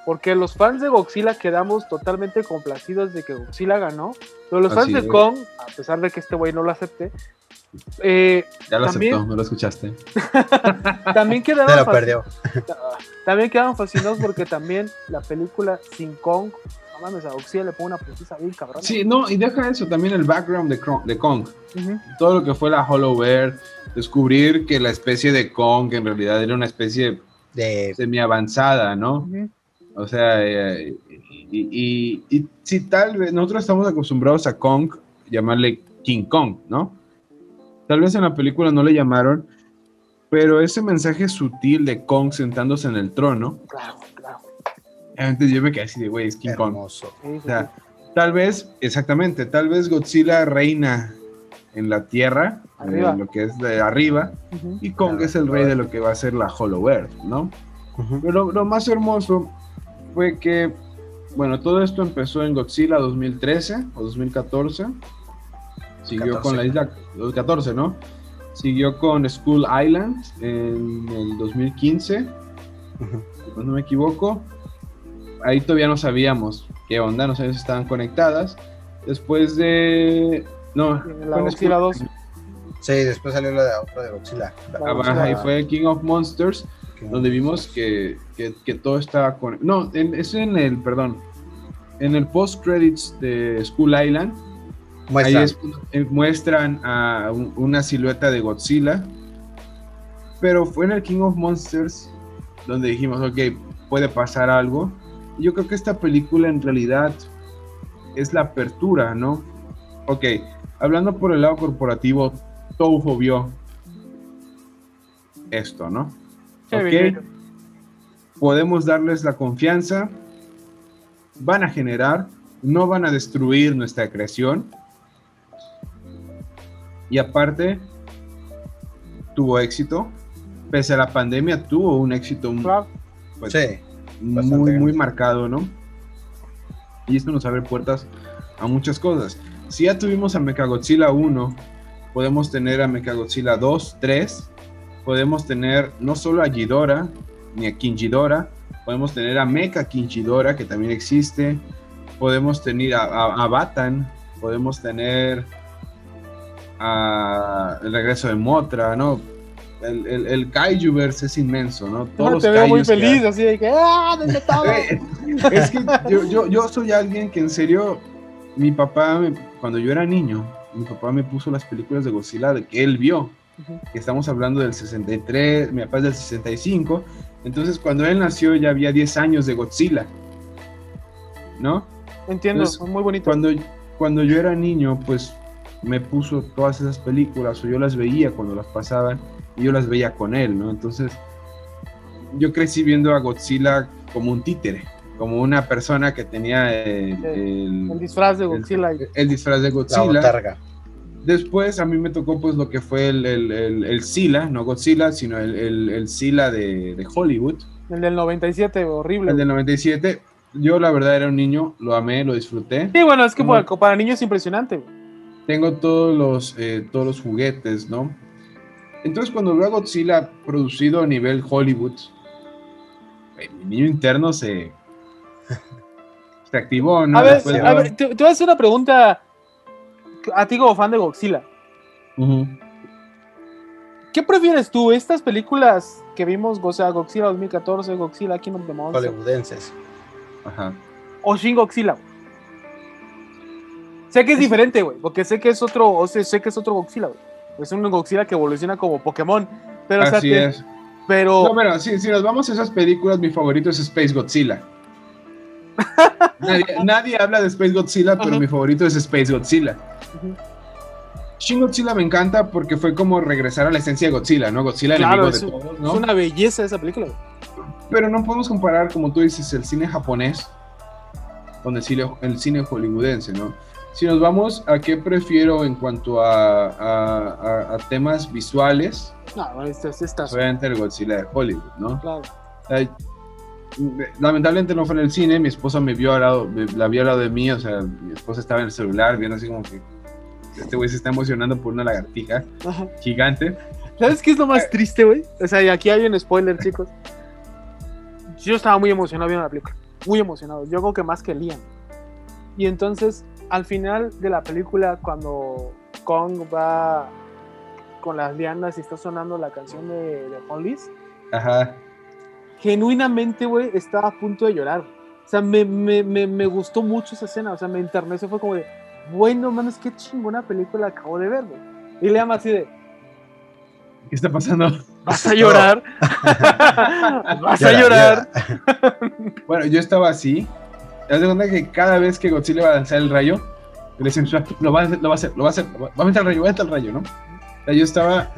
porque los fans de Godzilla quedamos totalmente complacidos de que Godzilla ganó, pero los Así fans de es. Kong, a pesar de que este güey no lo acepte, eh, Ya lo También- aceptó, no lo escuchaste. (laughs) también quedaron lo fasc- perdió. (laughs) también quedaron fascinados porque también la película sin Kong, no mames, a Godzilla le pone una precisa bien cabrón. Sí, no, y deja eso, también el background de, Kro- de Kong. Todo lo que fue la Hollow Earth, descubrir que la especie de Kong en realidad era una especie De, semi-avanzada, ¿no? O sea, eh, y, y- y si tal vez nosotros estamos acostumbrados a Kong llamarle King Kong, ¿no? Tal vez en la película no le llamaron, pero ese mensaje sutil de Kong sentándose en el trono, Claro, claro. antes yo me quedé así de, güey, es King Kong. hermoso. Sí, O sea, tal vez, exactamente, tal vez Godzilla reina en la Tierra, en lo que es de arriba, sí. Ujú. y Kong es el rey de lo que va a ser la Hollow Earth, ¿no? Pero lo, lo más hermoso fue que, bueno, todo esto empezó en Godzilla 2013 o 2014. Siguió 14. con la isla 2014, ¿no? Siguió con School Island en el 2015, Ujú. si no me equivoco. Ahí todavía no sabíamos qué onda, no sabíamos si estaban conectadas. Después de. No, La Godzilla School- 2. Sí, después salió la de otra de Godzilla. Godzilla- y fue King of Monsters, donde vimos que, que- que todo estaba con... No, en- es en el, perdón, en el post-credits de School Island, Muestra. ahí es eh, muestran a un- una silueta de Godzilla, pero fue en el King of Monsters donde dijimos, ok, puede pasar algo. Yo creo que esta película en realidad es la apertura, ¿no? Ok, hablando por el lado corporativo, Toho vio esto, ¿no? Sí, Ok, bien. podemos darles la confianza, van a generar, no van a destruir nuestra creación. Y aparte, tuvo éxito. Pese a la pandemia, tuvo un éxito Claro. pues, Sí, muy, muy marcado, ¿no? Y esto nos abre puertas a muchas cosas. Si ya tuvimos a Mechagodzilla 1, podemos tener a Mechagodzilla 2, 3, podemos tener no solo a Ghidorah, ni a King Ghidorah, podemos tener a Mecha King Ghidorah, que también existe, podemos tener a, a, a Batan, podemos tener a el regreso de Motra, ¿no? El, el, el Kaijuverse es inmenso, ¿no? Todos los te veo muy kaijus que feliz, así de que ¡ah! Eh, (laughs) es que yo, yo, yo soy alguien que en serio, mi papá, me- cuando yo era niño, mi papá me puso las películas de Godzilla de que él vio. Que estamos hablando del 63, mi papá es del 65. Entonces, cuando él nació, ya había 10 años de Godzilla. ¿No? Entiendo, Entonces, muy bonito. Cuando, cuando yo era niño, pues me puso todas esas películas, o yo las veía cuando las pasaban, y yo las veía con él, ¿no? Entonces, yo crecí viendo a Godzilla como un títere, como una persona que tenía el, Sí, el- El disfraz de Godzilla. y- el disfraz de la Godzilla. botarga. Después a mí me tocó pues lo que fue el, el, el, el Sila, no Godzilla, sino el, el, el Sila de, de Hollywood, El del 97, horrible. el del 97. Yo la verdad era un niño, lo amé, lo disfruté. Sí, bueno, es que Como- para, para niños es impresionante. Tengo todos los, eh, todos los juguetes, ¿no? Entonces cuando veo a Godzilla producido a nivel Hollywood, eh, mi niño interno se, se activó, ¿no? a ver, Después de- a ver, te, te voy a hacer una pregunta a ti como fan de Godzilla. ¿Qué prefieres tú? ¿Estas películas que vimos, o sea, Godzilla 2014, Godzilla Kingdom of the Monsters, Hollywoodenses. Ajá. o Shin Godzilla? Sé que es diferente, güey, porque sé que es otro, o sea, sé que es otro Godzilla, güey. Es un Godzilla que evoluciona como Pokémon. Pero, o sea, te- es. pero No, pero si, si nos vamos a esas películas, mi favorito es Space Godzilla. (laughs) nadie, nadie habla de Space Godzilla, pero mi favorito es Space Godzilla. Ujú. Shin Godzilla me encanta porque fue como regresar a la esencia de Godzilla, ¿no? Godzilla Claro, enemigo es, de un- todos, es ¿no? una belleza esa película. güey. Pero no podemos comparar, como tú dices, el cine japonés con el cine, el cine hollywoodense, ¿no? Si nos vamos a qué prefiero en cuanto a, a- a- a temas visuales, No, este, este está obviamente el Godzilla de Hollywood, ¿no? claro. Sea, lamentablemente no fue en el cine, mi esposa me vio al lado, me- la vio al lado de mí, o sea, mi esposa estaba en el celular viendo así como que este güey se está emocionando por una lagartija Ajá. gigante. ¿Sabes qué es lo más triste, güey? O sea, y aquí hay un spoiler, chicos. Yo estaba muy emocionado viendo la película. Muy emocionado. Yo creo que más que Liam. Y entonces, al final de la película, cuando Kong va con las lianas y está sonando la canción de, de Hollis, Ajá. genuinamente, güey, estaba a punto de llorar. O sea, me, me, me, me gustó mucho esa escena. O sea, me interneció. Fue como de, bueno, mames, qué chingona película acabo de ver, güey. Y Liam así de, ¿Qué está pasando? ¿vas a (laughs) llorar? (laughs) (laughs) ¿Vas a Llora, llorar? llora. Bueno, yo estaba así. Te das cuenta que cada vez que Godzilla va a lanzar el rayo, le dicen, lo va a hacer, lo va a hacer, lo va a hacer, va a meter el rayo, va a meter el rayo, ¿no? O sea, yo estaba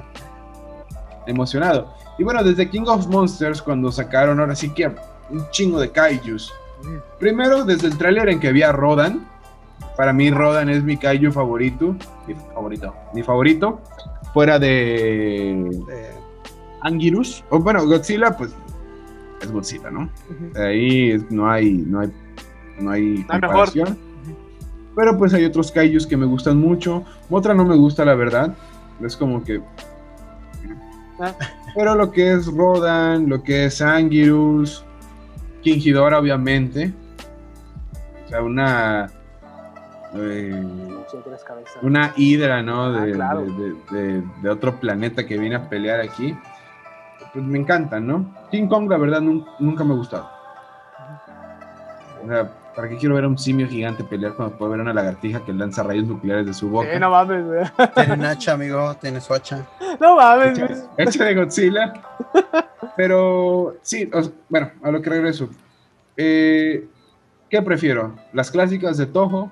emocionado. Y bueno, desde King of Monsters, cuando sacaron ahora sí que un chingo de kaijus. Primero, desde el tráiler en que había Rodan. Para mí, Rodan es mi kaiju favorito. Mi favorito. Mi favorito. Fuera de Eh, Anguirus. O bueno, Godzilla, pues es Godzilla, ¿no? Ahí no hay, no hay No hay comparación. Pero pues hay otros kaijus que me gustan mucho. Otra no me gusta, la verdad. Es como que. Ah. Pero lo que es Rodan, lo que es Anguirus, King Ghidorah, obviamente. O sea, una. eh, una hidra, ¿no? Ah, De, claro. de- de- otro planeta que viene a pelear aquí. Pues me encantan, ¿no? King Kong, la verdad, nun- nunca me ha gustado. O sea, ¿para qué quiero ver a un simio gigante pelear cuando puedo ver a una lagartija que lanza rayos nucleares de su boca? Eh, no mames, güey. tiene un hacha, amigo, tiene su hacha. No mames, güey. Hecha- hecha de Godzilla. Pero sí, o sea, bueno, a lo que regreso. Eh, ¿Qué prefiero? ¿Las clásicas de Toho?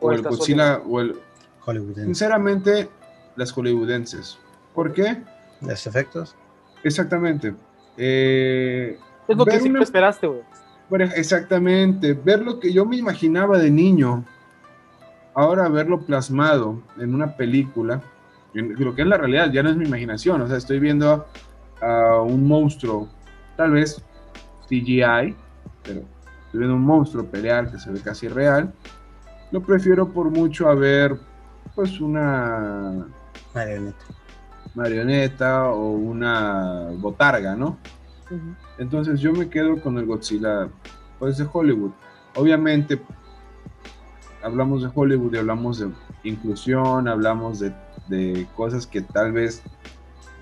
O ¿O el Godzilla? O el, Hollywood. Sinceramente, las hollywoodenses. ¿Por qué? Los efectos. Exactamente. Eh, Es lo que siempre una- esperaste, güey. Bueno, exactamente. Ver lo que yo me imaginaba de niño, ahora verlo plasmado en una película, en lo que es la realidad, ya no es mi imaginación. O sea, estoy viendo a un monstruo, tal vez CGI, pero estoy viendo un monstruo pelear que se ve casi real. Lo prefiero por mucho a ver, pues, una Marioneta. marioneta o una botarga, ¿no? Entonces yo me quedo con el Godzilla, pues de Hollywood. Obviamente hablamos de Hollywood y hablamos de inclusión, hablamos de, de cosas que tal vez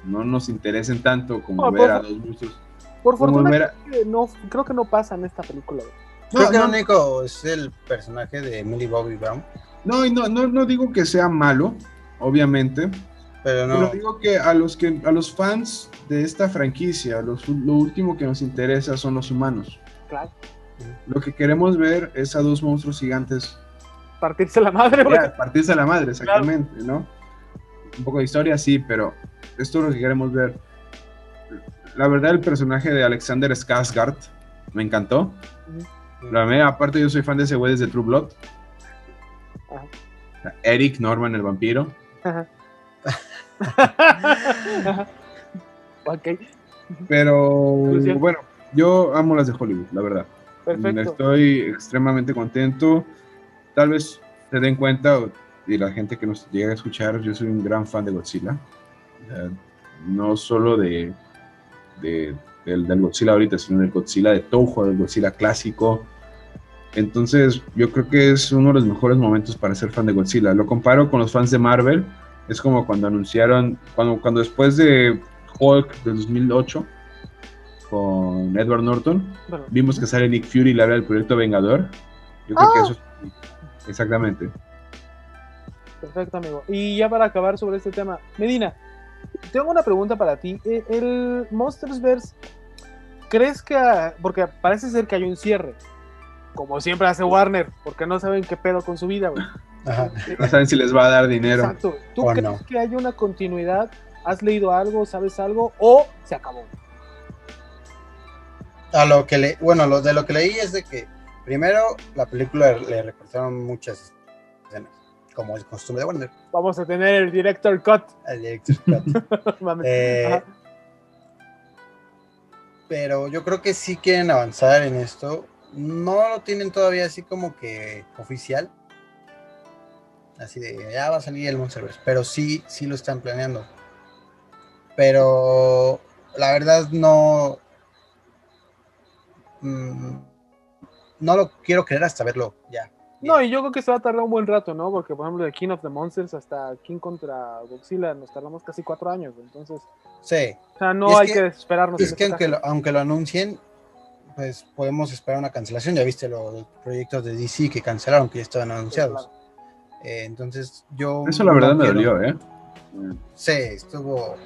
no nos interesen tanto como No, ver por a dos monstruos. Por fortuna, ver que no, creo que no pasa en esta película. Creo No, que no. lo único es el personaje de Millie Bobby Brown. No, y no, no, no digo que sea malo, obviamente, Pero no. pero digo que a los que a los fans de esta franquicia, los- lo último que nos interesa son los humanos. Claro. Lo que queremos ver es a dos monstruos gigantes Partirse la madre, güey. Partirse la madre, exactamente, ¿no? Un poco de historia, sí, pero esto es lo que queremos ver. La verdad, el personaje de Alexander Skarsgård me encantó. La verdad, aparte, yo soy fan de ese güey desde True Blood. Ajá. Eric Norman, el vampiro. Ajá. (laughs) ok, Pero bueno, yo amo las de Hollywood, la verdad. perfecto. Estoy extremadamente contento. Tal vez se den cuenta, y la gente que nos llega a escuchar, yo soy un gran fan de Godzilla. No solo de, de- del, del Godzilla ahorita, sino del Godzilla de Toho, del Godzilla clásico. Entonces, yo creo que es uno de los mejores momentos para ser fan de Godzilla. Lo comparo con los fans de Marvel. Es como cuando anunciaron, cuando, cuando después de Hulk del 2008, con Edward Norton, Bueno, vimos que sale Nick Fury y le habla del proyecto Vengador. Yo creo que eso es exactamente. Perfecto, amigo. Y ya para acabar sobre este tema, Medina, tengo una pregunta para ti. Eh, El Monstersverse, ¿crees que, ah, porque parece ser que hay un cierre, como siempre hace Warner, porque no saben qué pedo con su vida, güey? Ajá. (laughs) No saben si les va a dar dinero. Exacto. ¿Tú O crees no. que hay una continuidad? ¿Has leído algo? ¿Sabes algo? ¿O se acabó? A lo que le, bueno, lo de lo que leí es de que Primero, la película le recortaron muchas escenas, como es costumbre de Warner. Vamos a tener el director cut. El director's cut. (laughs) Eh, pero yo creo que sí quieren avanzar en esto. No lo tienen todavía así como que oficial. Así de ya va a salir el Monsterverse. Pero sí, sí lo están planeando. Pero la verdad no. mm, no lo quiero creer hasta verlo ya. No, y yo creo que se va a tardar un buen rato, ¿no? Porque, por ejemplo, de King of the Monsters hasta King contra Godzilla nos tardamos casi cuatro años. Entonces, Sí. o sea, no hay que- que, desesperarnos. Es que aunque lo, aunque lo anuncien, pues podemos esperar una cancelación. Ya viste los proyectos de DC que cancelaron, que ya estaban anunciados. Eh, entonces yo... Eso la verdad no me quiero- dolió, ¿eh? Sí, estuvo...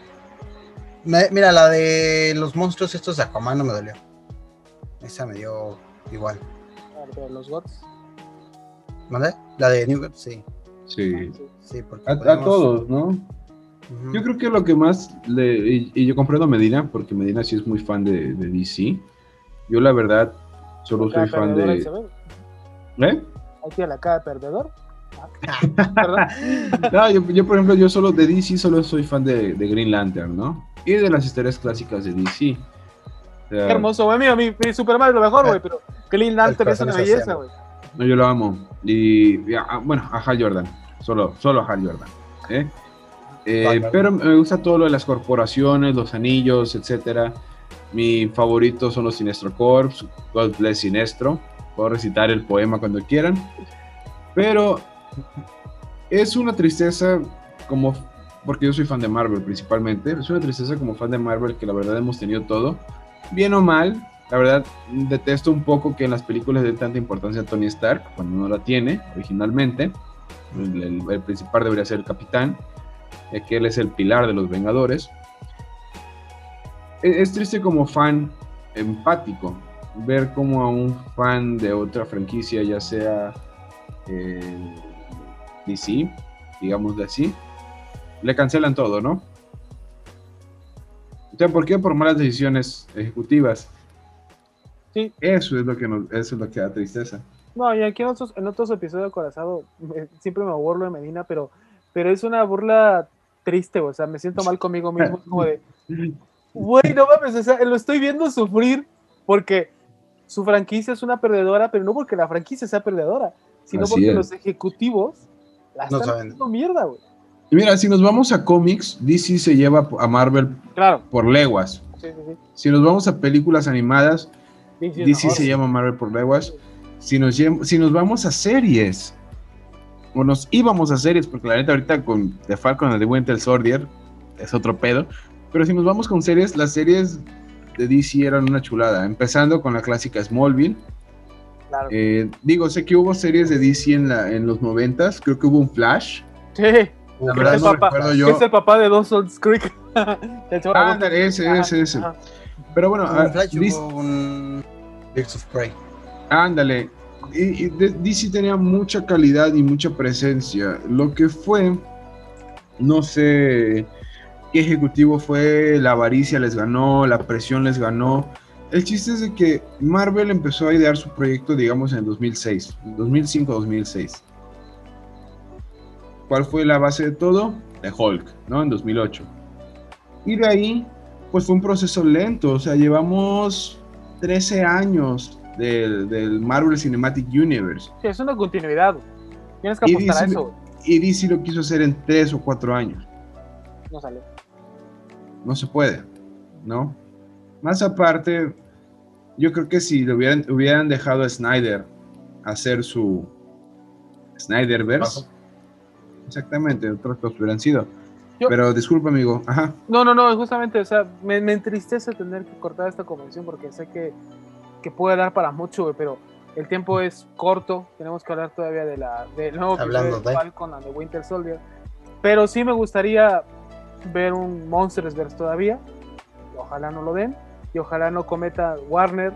Me- mira, la de los monstruos estos de Aquaman no me dolió. Esa me dio igual. Ah, pero Los Gods. ¿Mande? La de New God, sí. Sí. sí. Porque A, a todos, ¿no? Yo creo que lo que más le. Y, y yo comprendo a Medina, porque Medina sí es muy fan de, de DC. Yo, la verdad, solo soy fan de. ¿Eh? Ahí tiene la cara de perdedor. Ah. (laughs) No, yo, yo, por ejemplo, yo solo de DC solo soy fan de, de Green Lantern, ¿no? Y de las historias clásicas de DC. O sea, Qué hermoso, güey. Mira, mi, mi Superman es lo mejor, güey, pero Green Lantern es una belleza, güey. No, yo lo amo. Y, y a- bueno, a Hal Jordan. Solo, solo a Hal Jordan. ¿eh? Eh, pero me gusta todo lo de las corporaciones, los anillos, etcétera. Mi favorito son los Sinestro Corps, God Bless Sinestro. Puedo recitar el poema cuando quieran. Pero es una tristeza como, porque yo soy fan de Marvel principalmente, es una tristeza como fan de Marvel que la verdad hemos tenido todo, bien o mal. La verdad, detesto un poco que en las películas den tanta importancia a Tony Stark cuando no la tiene originalmente. El, principal debería ser el capitán, ya que él es el pilar de los Vengadores. E- Es triste como fan empático ver como a un fan de otra franquicia, ya sea eh, DC, digámosle así, le cancelan todo, ¿no? O sea, ¿por qué? Por malas decisiones ejecutivas. Sí. Eso es lo que nos, eso es lo que da tristeza. No, y aquí en otros, en otros episodios de Corazado me- siempre me burlo de Medina, pero, pero es una burla triste, o sea, me siento mal conmigo mismo, como de, güey, no mames, o sea, lo estoy viendo sufrir porque su franquicia es una perdedora, pero no porque la franquicia sea perdedora, sino Así porque es. los ejecutivos la No están saben. haciendo mierda, güey. Y mira, si nos vamos a cómics, DC se lleva a Marvel Claro, por leguas. sí, sí, sí. Si nos vamos a películas animadas, DC, DC se llama Marvel por leguas. Si nos, si nos vamos a series, o nos íbamos a series, porque la neta ahorita con The Falcon and the Winter Soldier es otro pedo, pero si nos vamos con series, las series de DC eran una chulada, empezando con la clásica Smallville. Claro. Eh, digo, sé que hubo series de DC en, la, en los noventas, creo que hubo un Flash. Sí, La verdad el no papá, recuerdo que yo. es el papá de Dawson's Creek. (laughs) Ándale, ese, ese, ese. ajá. Pero bueno, hubo ah, un Flash, DC hubo un Birds of Prey. Ándale. Y, y DC tenía mucha calidad y mucha presencia. Lo que fue, no sé qué ejecutivo fue, la avaricia les ganó, la presión les ganó. El chiste es de que Marvel empezó a idear su proyecto, digamos, en 2006, 2005-2006. ¿Cuál fue la base de todo? De Hulk, ¿no? En 2008. Y de ahí, pues fue un proceso lento, o sea, llevamos 13 años del, del Marvel Cinematic Universe. Sí, es una continuidad. Tienes que apostar a eso. Y DC lo quiso hacer en 3 o 4 años. No sale. No se puede, ¿no? Más aparte, yo creo que si le hubieran, hubieran dejado a Snyder hacer su Snyderverse, exactamente, otras cosas hubieran sido. Yo- Pero disculpa, amigo. Ajá. No, no, no, justamente, o sea, me, me entristece tener que cortar esta convención porque sé que, que puede dar para mucho, güey, pero el tiempo es corto, tenemos que hablar todavía de la, del nuevo episodio Hablando de Falcon and the Winter Soldier, pero sí me gustaría ver un Monstersverse todavía, ojalá no lo den, y ojalá no cometa Warner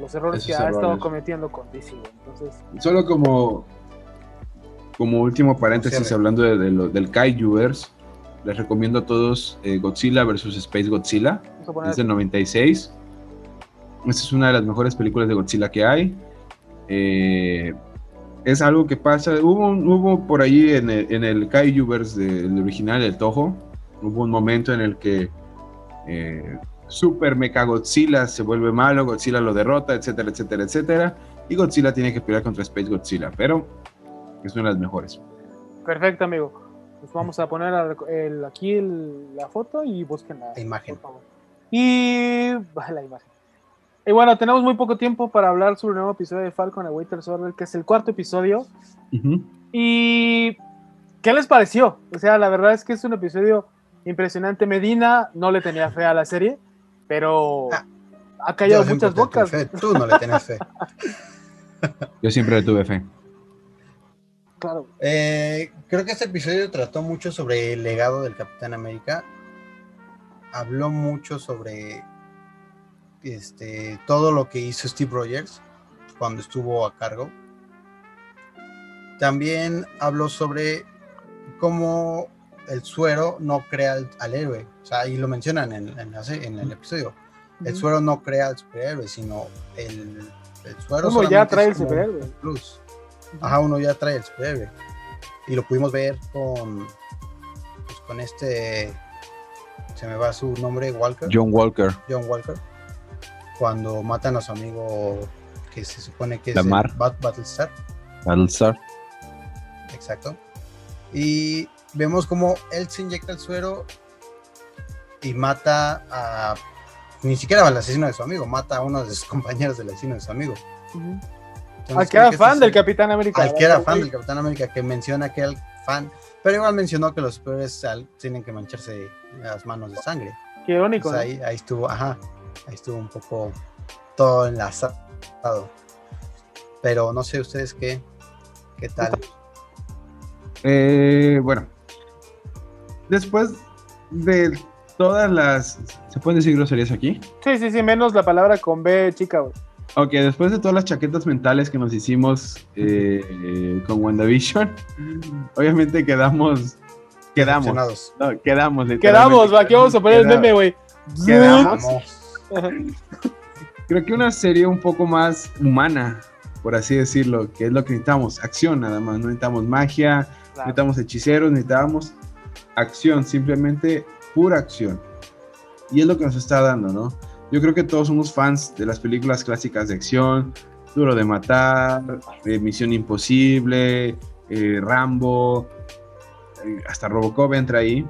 los errores Esos que ha estado cometiendo con DC, entonces, Solo como, como último paréntesis, Cierre. hablando de, de lo- del Kaijuverse, les recomiendo a todos eh, Godzilla vs. Space Godzilla. Es del 96. Esta es una de las mejores películas de Godzilla que hay. Eh, es algo que pasa. Hubo, un- hubo por ahí en el, en el Kaijuverse del original, el Toho, hubo un momento en el que eh, Super Mecha Godzilla se vuelve malo, Godzilla lo derrota, etcétera, etcétera, etcétera. Y Godzilla tiene que pelear contra Space Godzilla, pero es una de las mejores. Perfecto, amigo. Pues vamos a poner a- el- aquí el- la foto y busquen la, La imagen. por favor. Y baja (laughs) la imagen. Y bueno, tenemos muy poco tiempo para hablar sobre el nuevo episodio de Falcon and Winter Soldier, que es el cuarto episodio. ¿Y qué les pareció? O sea, la verdad es que es un episodio impresionante. Medina no le tenía fe a la serie, pero Ah, ha callado muchas bocas. fe, Tú no le tienes fe. (laughs) Yo siempre le tuve fe. Claro. Eh, creo que este episodio trató mucho sobre el legado del Capitán América. Habló mucho sobre este, todo lo que hizo Steve Rogers cuando estuvo a cargo. También habló sobre cómo el suero no crea al, al héroe. O sea, ahí lo mencionan en, en la se- en el episodio. El suero no crea al superhéroe, sino el, el suero Uno ya trae es el superhéroe. plus. Ajá, uno ya trae el superhéroe. Y lo pudimos ver con, pues, con este, se me va su nombre, Walker, John Walker. John Walker, cuando matan a su amigo que se supone que es Lamar. Bat- Battlestar, Battlestar. exacto. Y vemos como él se inyecta el suero y mata a, ni siquiera al asesino de su amigo, mata a uno de sus (laughs) compañeros del asesino de su amigo. Ujú. Entonces, Al que era que fan del el- Capitán América. al que era ¿verdad, fan del Capitán América, que menciona que era el fan, pero igual mencionó que los superhéroes al- tienen que mancharse las manos de sangre. Qué irónico. Entonces, ¿no? ahí, ahí estuvo, ajá, ahí estuvo un poco todo enlazado. Pero no sé ustedes qué, qué tal. Eh, bueno, después de todas las. ¿Se pueden decir groserías aquí? Sí, sí, sí, menos la palabra con B chica, güey. Ok, después de todas las chaquetas mentales que nos hicimos eh, eh, con WandaVision, obviamente quedamos. Quedamos. No, quedamos. Quedamos, va, aquí vamos a poner el meme, güey. Quedamos. (laughs) Creo que una serie un poco más humana, por así decirlo, que es lo que necesitamos. Acción nada más. No necesitamos magia, Claro. necesitamos hechiceros, necesitamos acción, simplemente pura acción. Y es lo que nos está dando, ¿no? Yo creo que todos somos fans de las películas clásicas de acción, Duro de Matar, eh, Misión Imposible, eh, Rambo, eh, hasta Robocop entra ahí.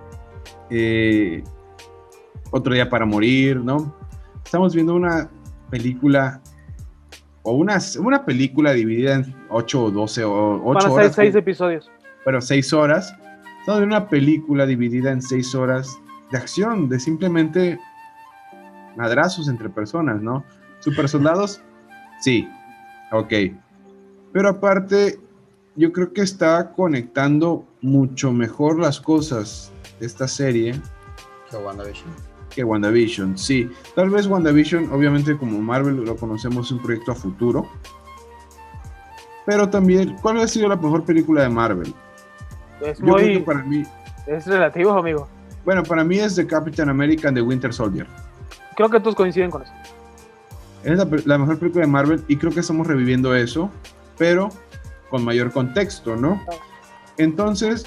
eh, Otro día para morir, ¿no? Estamos viendo una película o una, una película dividida en 8 o 12 o 8 Van a ser horas. seis episodios. bueno, 6 horas. Estamos viendo una película dividida en 6 horas de acción, de simplemente madrazos entre personas, ¿no? Super soldados, (laughs) sí, ok. Pero aparte, yo creo que está conectando mucho mejor las cosas de esta serie Que WandaVision. que WandaVision, sí. Tal vez WandaVision, obviamente como Marvel lo conocemos, es un proyecto a futuro. Pero también, ¿cuál ha sido la mejor película de Marvel? Es Yo creo que muy. para mí, Es relativo, amigo. bueno, para mí es The Captain America and the Winter Soldier. Creo que todos coinciden con eso. Es la mejor película de Marvel y creo que estamos reviviendo eso, pero con mayor contexto, ¿no? Entonces,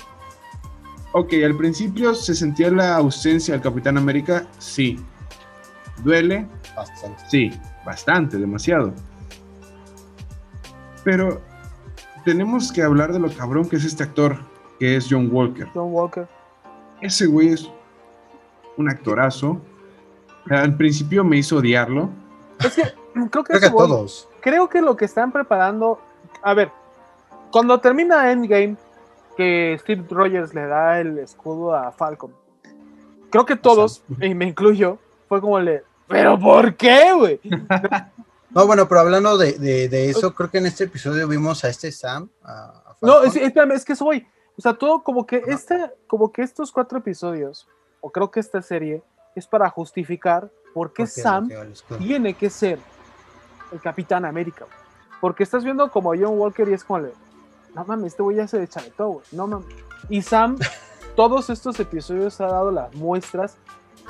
ok, al principio se sentía la ausencia del Capitán América, sí. Duele, Bastante. Sí, bastante, demasiado. Pero tenemos que hablar de lo cabrón que es este actor, que es John Walker. John Walker. Ese güey es un actorazo. Al principio me hizo odiarlo. Es que creo que, Creo que voy. todos. creo que lo que están preparando. A ver, cuando termina Endgame, que Steve Rogers le da el escudo a Falcon, creo que todos, y me incluyo, fue como le. ¿Pero por qué, güey? (laughs) No, bueno, pero hablando de, de, de eso, creo que en este episodio vimos a este Sam. A, a No, es, espérame, es que eso voy. O sea, todo como que este, como que estos cuatro episodios, o creo que esta serie, es para justificar por qué Porque Sam tiene que ser el Capitán América. güey. Porque estás viendo como John Walker y es como, le, no mames, este güey ya se chavetó, güey. No mames. Y Sam, (laughs) todos estos episodios ha dado las muestras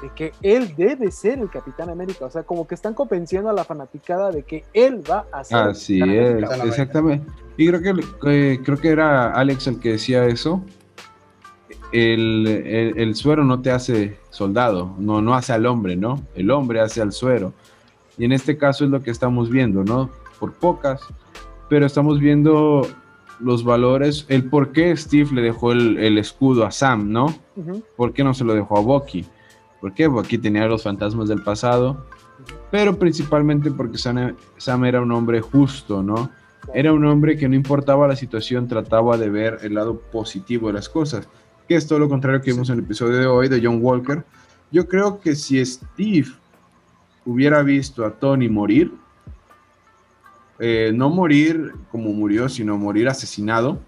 de que él debe ser el Capitán América. O sea, como que están convenciendo a la fanaticada de que él va a ser. el Así Capitán es, América. Exactamente. Y creo que eh, creo que era Alex el que decía eso. El, el- el suero no te hace soldado, no, no hace al hombre, ¿no? El hombre hace al suero. Y en este caso es lo que estamos viendo, ¿no? Por pocas, pero estamos viendo los valores, el por qué Steve le dejó el, el escudo a Sam, ¿no? Ujú. ¿Por qué no se lo dejó a Bucky? ¿Por qué? Bucky tenía los fantasmas del pasado, pero principalmente porque Sam, Sam era un hombre justo, ¿no? Era un hombre que no importaba la situación, trataba de ver el lado positivo de las cosas, que es todo lo contrario que vimos en el episodio de hoy de John Walker. Yo creo que si Steve hubiera visto a Tony morir, eh, no morir como murió, sino morir asesinado,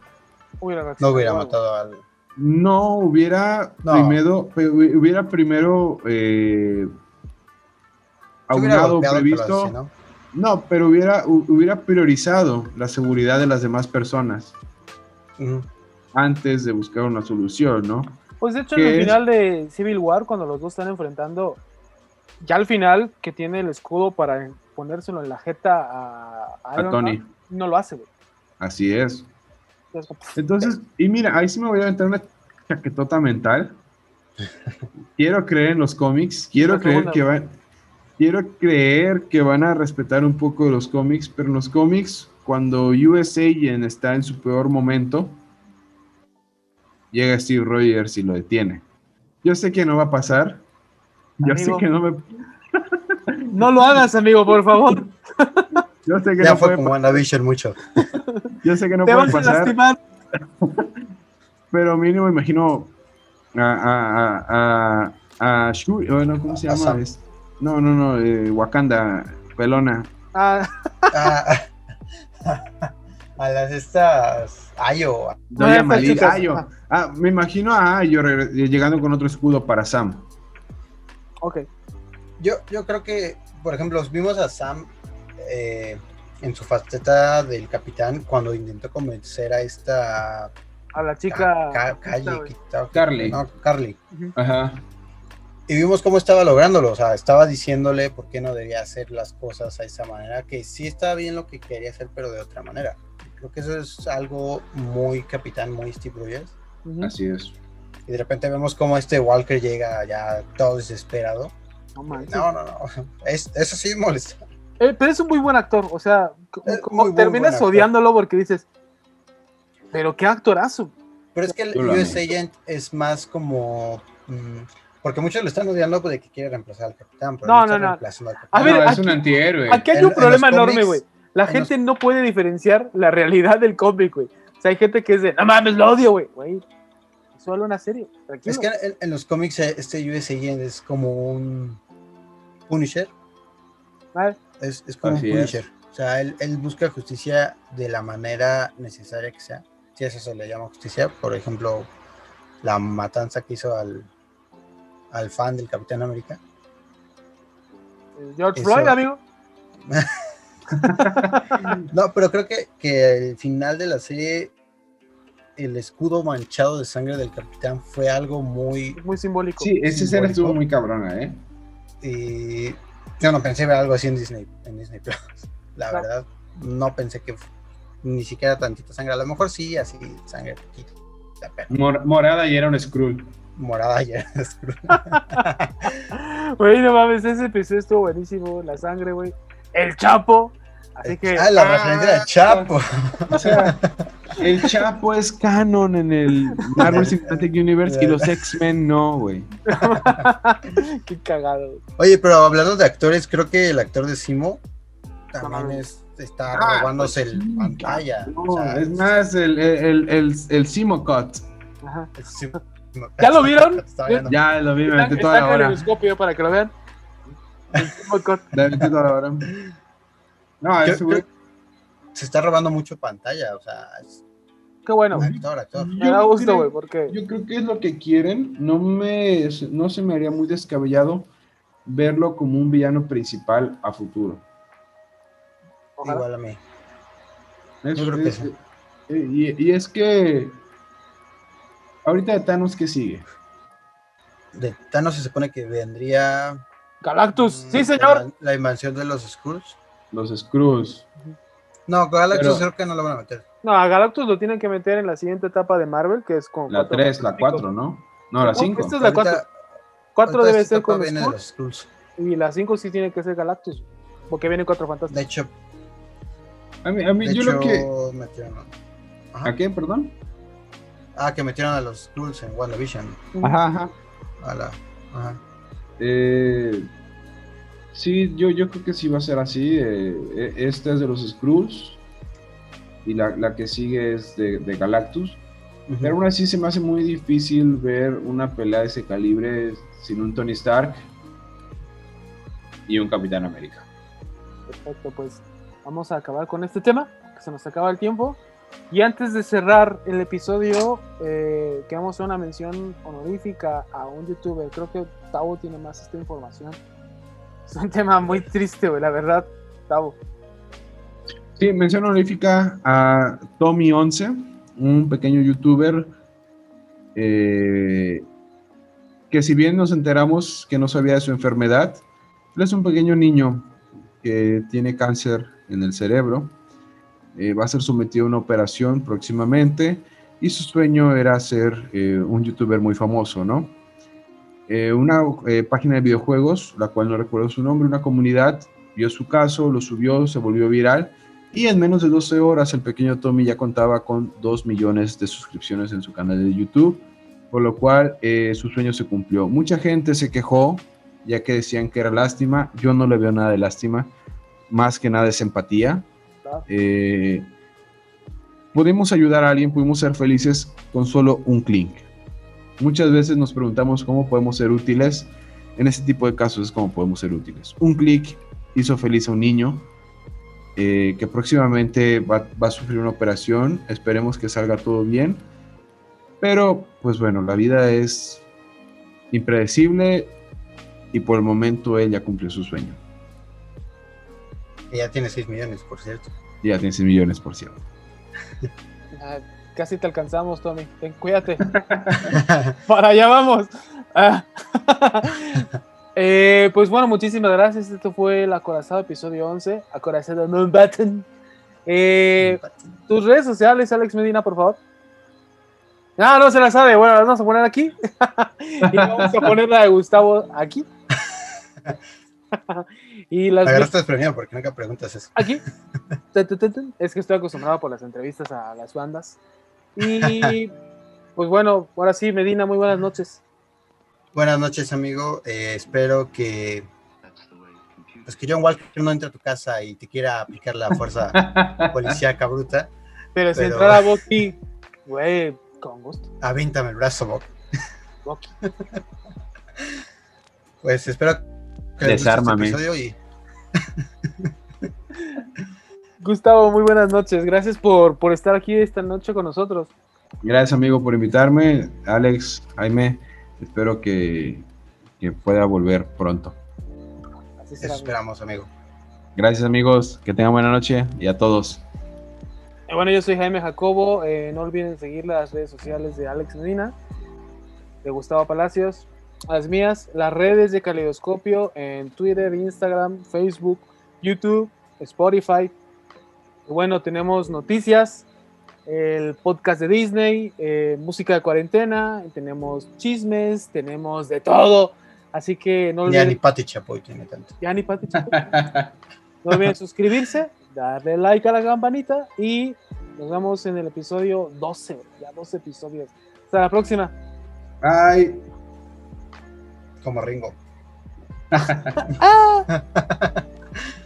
Hubiera No hubiera matado al. No hubiera No. primero, pe- hubiera primero eh, aunado, previsto, así, ¿no? no, pero hubiera, hu- hubiera priorizado la seguridad de las demás personas antes de buscar una solución, ¿no? Pues de hecho, en ¿Qué el es? final de Civil War, cuando los dos están enfrentando, ya al final, que tiene el escudo para ponérselo en la jeta a, A Iron Tony. Man, no lo hace, güey. Así es. Entonces, y mira, ahí sí me voy a aventar una chaquetota mental. Quiero creer en los cómics, quiero creer que van, quiero creer que van a respetar un poco de los cómics, pero en los cómics, cuando US Agent está en su peor momento, llega Steve Rogers y lo detiene. Yo sé que no va a pasar. Yo Amigo. sé que no me, No lo hagas, amigo, por favor. (laughs) yo sé que Ya no fue como WandaVision mucho. (laughs) yo sé que no Te puede vas a pasar. lastimar. (laughs) Pero mínimo imagino a, a, a, a, a Shuri, bueno, ¿cómo se A llama? Es- no, no, no, eh, Wakanda, pelona. Ah, (laughs) Ah, a las estas. Ayo. No, Malí- chicas. Ayo. Ah, me imagino a Ayo regre- llegando con otro escudo para Sam. ok. Yo, yo creo que, por ejemplo, vimos a Sam eh, en su faceta del capitán cuando intentó convencer a esta A la chica. Ca- Calle. Quita- Carly. no, Carly. Ajá. Y vimos cómo estaba lográndolo, o sea, estaba diciéndole por qué no debía hacer las cosas a esa manera, que sí estaba bien lo que quería hacer, pero de otra manera. Creo que eso es algo muy capitán, muy Steve Rogers. Así es. Y de repente vemos cómo este Walker llega ya todo desesperado. No. No, no, no. Es, eso sí molesta. Eh, pero es un muy buen actor, o sea, como muy terminas buen actor. odiándolo porque dices, pero qué actorazo. Pero es que el US. Agent es más como. mm, porque muchos lo están odiando de que quiere reemplazar al capitán. Pero No, no, no. al A capitán. ver, No, es aquí- un antihéroe. Aquí hay un en problema enorme, güey. La en gente no puede diferenciar la realidad del cómic, güey. O sea, hay gente que es de, no mames, lo odio, güey. Güey, solo una serie, tranquilo. Es que en, en los cómics eh, este US Agent es como un Punisher. Ah, Es, es como Así un es. Punisher. O sea, él, él busca justicia de la manera necesaria que sea. Si eso se le llama justicia, por ejemplo, la matanza que hizo al, al fan del Capitán América. George Eso- Floyd, amigo. (laughs) No, pero creo que, que el final de la serie, el escudo manchado de sangre del capitán fue algo muy... Muy simbólico. Sí, esa escena estuvo muy cabrona, ¿eh? Y yo no pensé ver algo así en Disney, en Disney Plus. (laughs) La No. verdad, no pensé que ni siquiera tantita sangre. A lo mejor sí, así, sangre Mor- morada y era un Skrull. morada ya. (laughs) Güey, no mames, ese episodio estuvo buenísimo. La sangre, güey. El Chapo. Así que. ah, la referencia del Chapo. O sea, el Chapo es canon en el Marvel Cinematic Universe y los X-Men no, güey. (laughs) Qué cagado. Oye, pero hablando de actores, creo que el actor de Simo también es, está Ah, robándose pues el pantalla. No, o sea, es más, el, el, el, el Simo Cut. Ajá. Simo- ¿Ya lo vieron? (laughs) Ya lo vi, me Está, metí toda la el hora. para que lo vean. El Timo Cut. (laughs) Me metí toda la hora. No, se está robando mucho pantalla, o sea, es Qué bueno. güey. actor, actor. Me da gusto, güey, porque. Yo creo que es lo que quieren. No, me, no se me haría muy descabellado verlo como un villano principal a futuro. Ojalá. Igual a mí. Es- Yo creo que es- sí. y, y es que ahorita de Thanos, ¿qué sigue? de Thanos se supone que vendría. Galactus, sí, señor. La, la invasión de los Skrulls. Los Screws. No, Galactus Pero- creo que no lo van a meter. No, a Galactus lo tienen que meter en la siguiente etapa de Marvel, que es con. La cuatro 3, la fantásticos. 4, ¿no? No, la 5. Esta es la Ahorita- 4. 4 ahorita debe esta ser con viene los Skrulls. y la 5 sí tiene que ser Galactus, porque vienen cuatro fantásticos. De hecho, A mí, a mí de yo hecho lo que. metieron. Ajá. ¿A qué, perdón? Ah, que metieron a los Skrulls en WandaVision. Ajá, ajá. A la. Ajá. Eh, sí, yo, yo creo que sí va a ser así. eh, eh, esta es de los Skrulls. Y la, la que sigue es de, de Galactus. Pero aún así se me hace muy difícil ver una pelea de ese calibre sin un Tony Stark y un Capitán América. Perfecto, pues vamos a acabar con este tema, que se nos acaba el tiempo. Y antes de cerrar el episodio, eh, queremos una mención honorífica a un youtuber. Creo que Tavo tiene más esta información. Es un tema muy triste, güey, la verdad, Tavo. Sí, mención honorífica a Tommy11, un pequeño youtuber eh, que si bien nos enteramos que no sabía de su enfermedad, él es un pequeño niño que tiene cáncer en el cerebro, eh, va a ser sometido a una operación próximamente y su sueño era ser eh, un youtuber muy famoso, ¿no? Eh, una eh, página de videojuegos, la cual no recuerdo su nombre, una comunidad, vio su caso, lo subió, se volvió viral y en menos de 12 horas el pequeño Tommy ya contaba con 2 millones de suscripciones en su canal de YouTube, por lo cual eh, su sueño se cumplió. Mucha gente se quejó, ya que decían que era lástima. Yo no le veo nada de lástima, más que nada es empatía. Pudimos ayudar a alguien, pudimos ser felices con solo un clic. Muchas veces nos preguntamos cómo podemos ser útiles. En este tipo de casos es cómo podemos ser útiles. Un clic hizo feliz a un niño eh, que próximamente va, va a sufrir una operación. Esperemos que salga todo bien. Pero, pues bueno, la vida es impredecible y por el momento él ya cumplió su sueño. Y ya tiene 6 millones, por cierto. Y ya tiene 6 millones, por cierto. (laughs) Ah, casi te alcanzamos, Tommy. Ten, cuídate. (laughs) (laughs) Para allá vamos. Ah. (laughs) Eh, pues bueno, muchísimas gracias. Esto fue el Acorazado, episodio 11. Acorazado no button. Eh, tus redes sociales, Alex Medina, por favor. No, no se la sabe. Bueno, las vamos a poner aquí. y vamos a poner la de Gustavo aquí. y las agarraste porque nunca preguntas eso. aquí. Es que estoy acostumbrado por las entrevistas a las bandas. Y pues bueno, ahora sí, Medina, muy buenas noches. Buenas noches, amigo. Eh, espero que. Pues que John Walker no entre a tu casa y te quiera aplicar la fuerza (laughs) policíaca bruta. Pero si Pero- entrara Bucky, güey, con gusto. Avíntame el brazo, Bob. Bucky. Pues espero que este Desármame. episodio y (laughs) Gustavo, muy buenas noches. Gracias por, por estar aquí esta noche con nosotros. Gracias, amigo, por invitarme. Alex, Jaime, espero que, que pueda volver pronto. Así eso será. esperamos, amigo. Gracias, amigos. Que tengan buena noche y a todos. Eh, Bueno, yo soy Jaime Jacobo. eh, no olviden seguir las redes sociales de Alex Medina, de Gustavo Palacios, las mías, las redes de Caleidoscopio en Twitter, Instagram, Facebook, YouTube, Spotify. Bueno, tenemos noticias, el podcast de Disney, eh, música de cuarentena, tenemos chismes, tenemos de todo. Así que no Ya ni olviden, Pati Chapoy tiene tanto. ya ni Pati Chapoy. No olviden suscribirse, darle like a la campanita y nos vemos en el episodio 12. Ya 12 episodios. Hasta la próxima. Bye. Como Ringo. (laughs)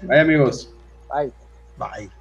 Bye, amigos. Bye. Bye.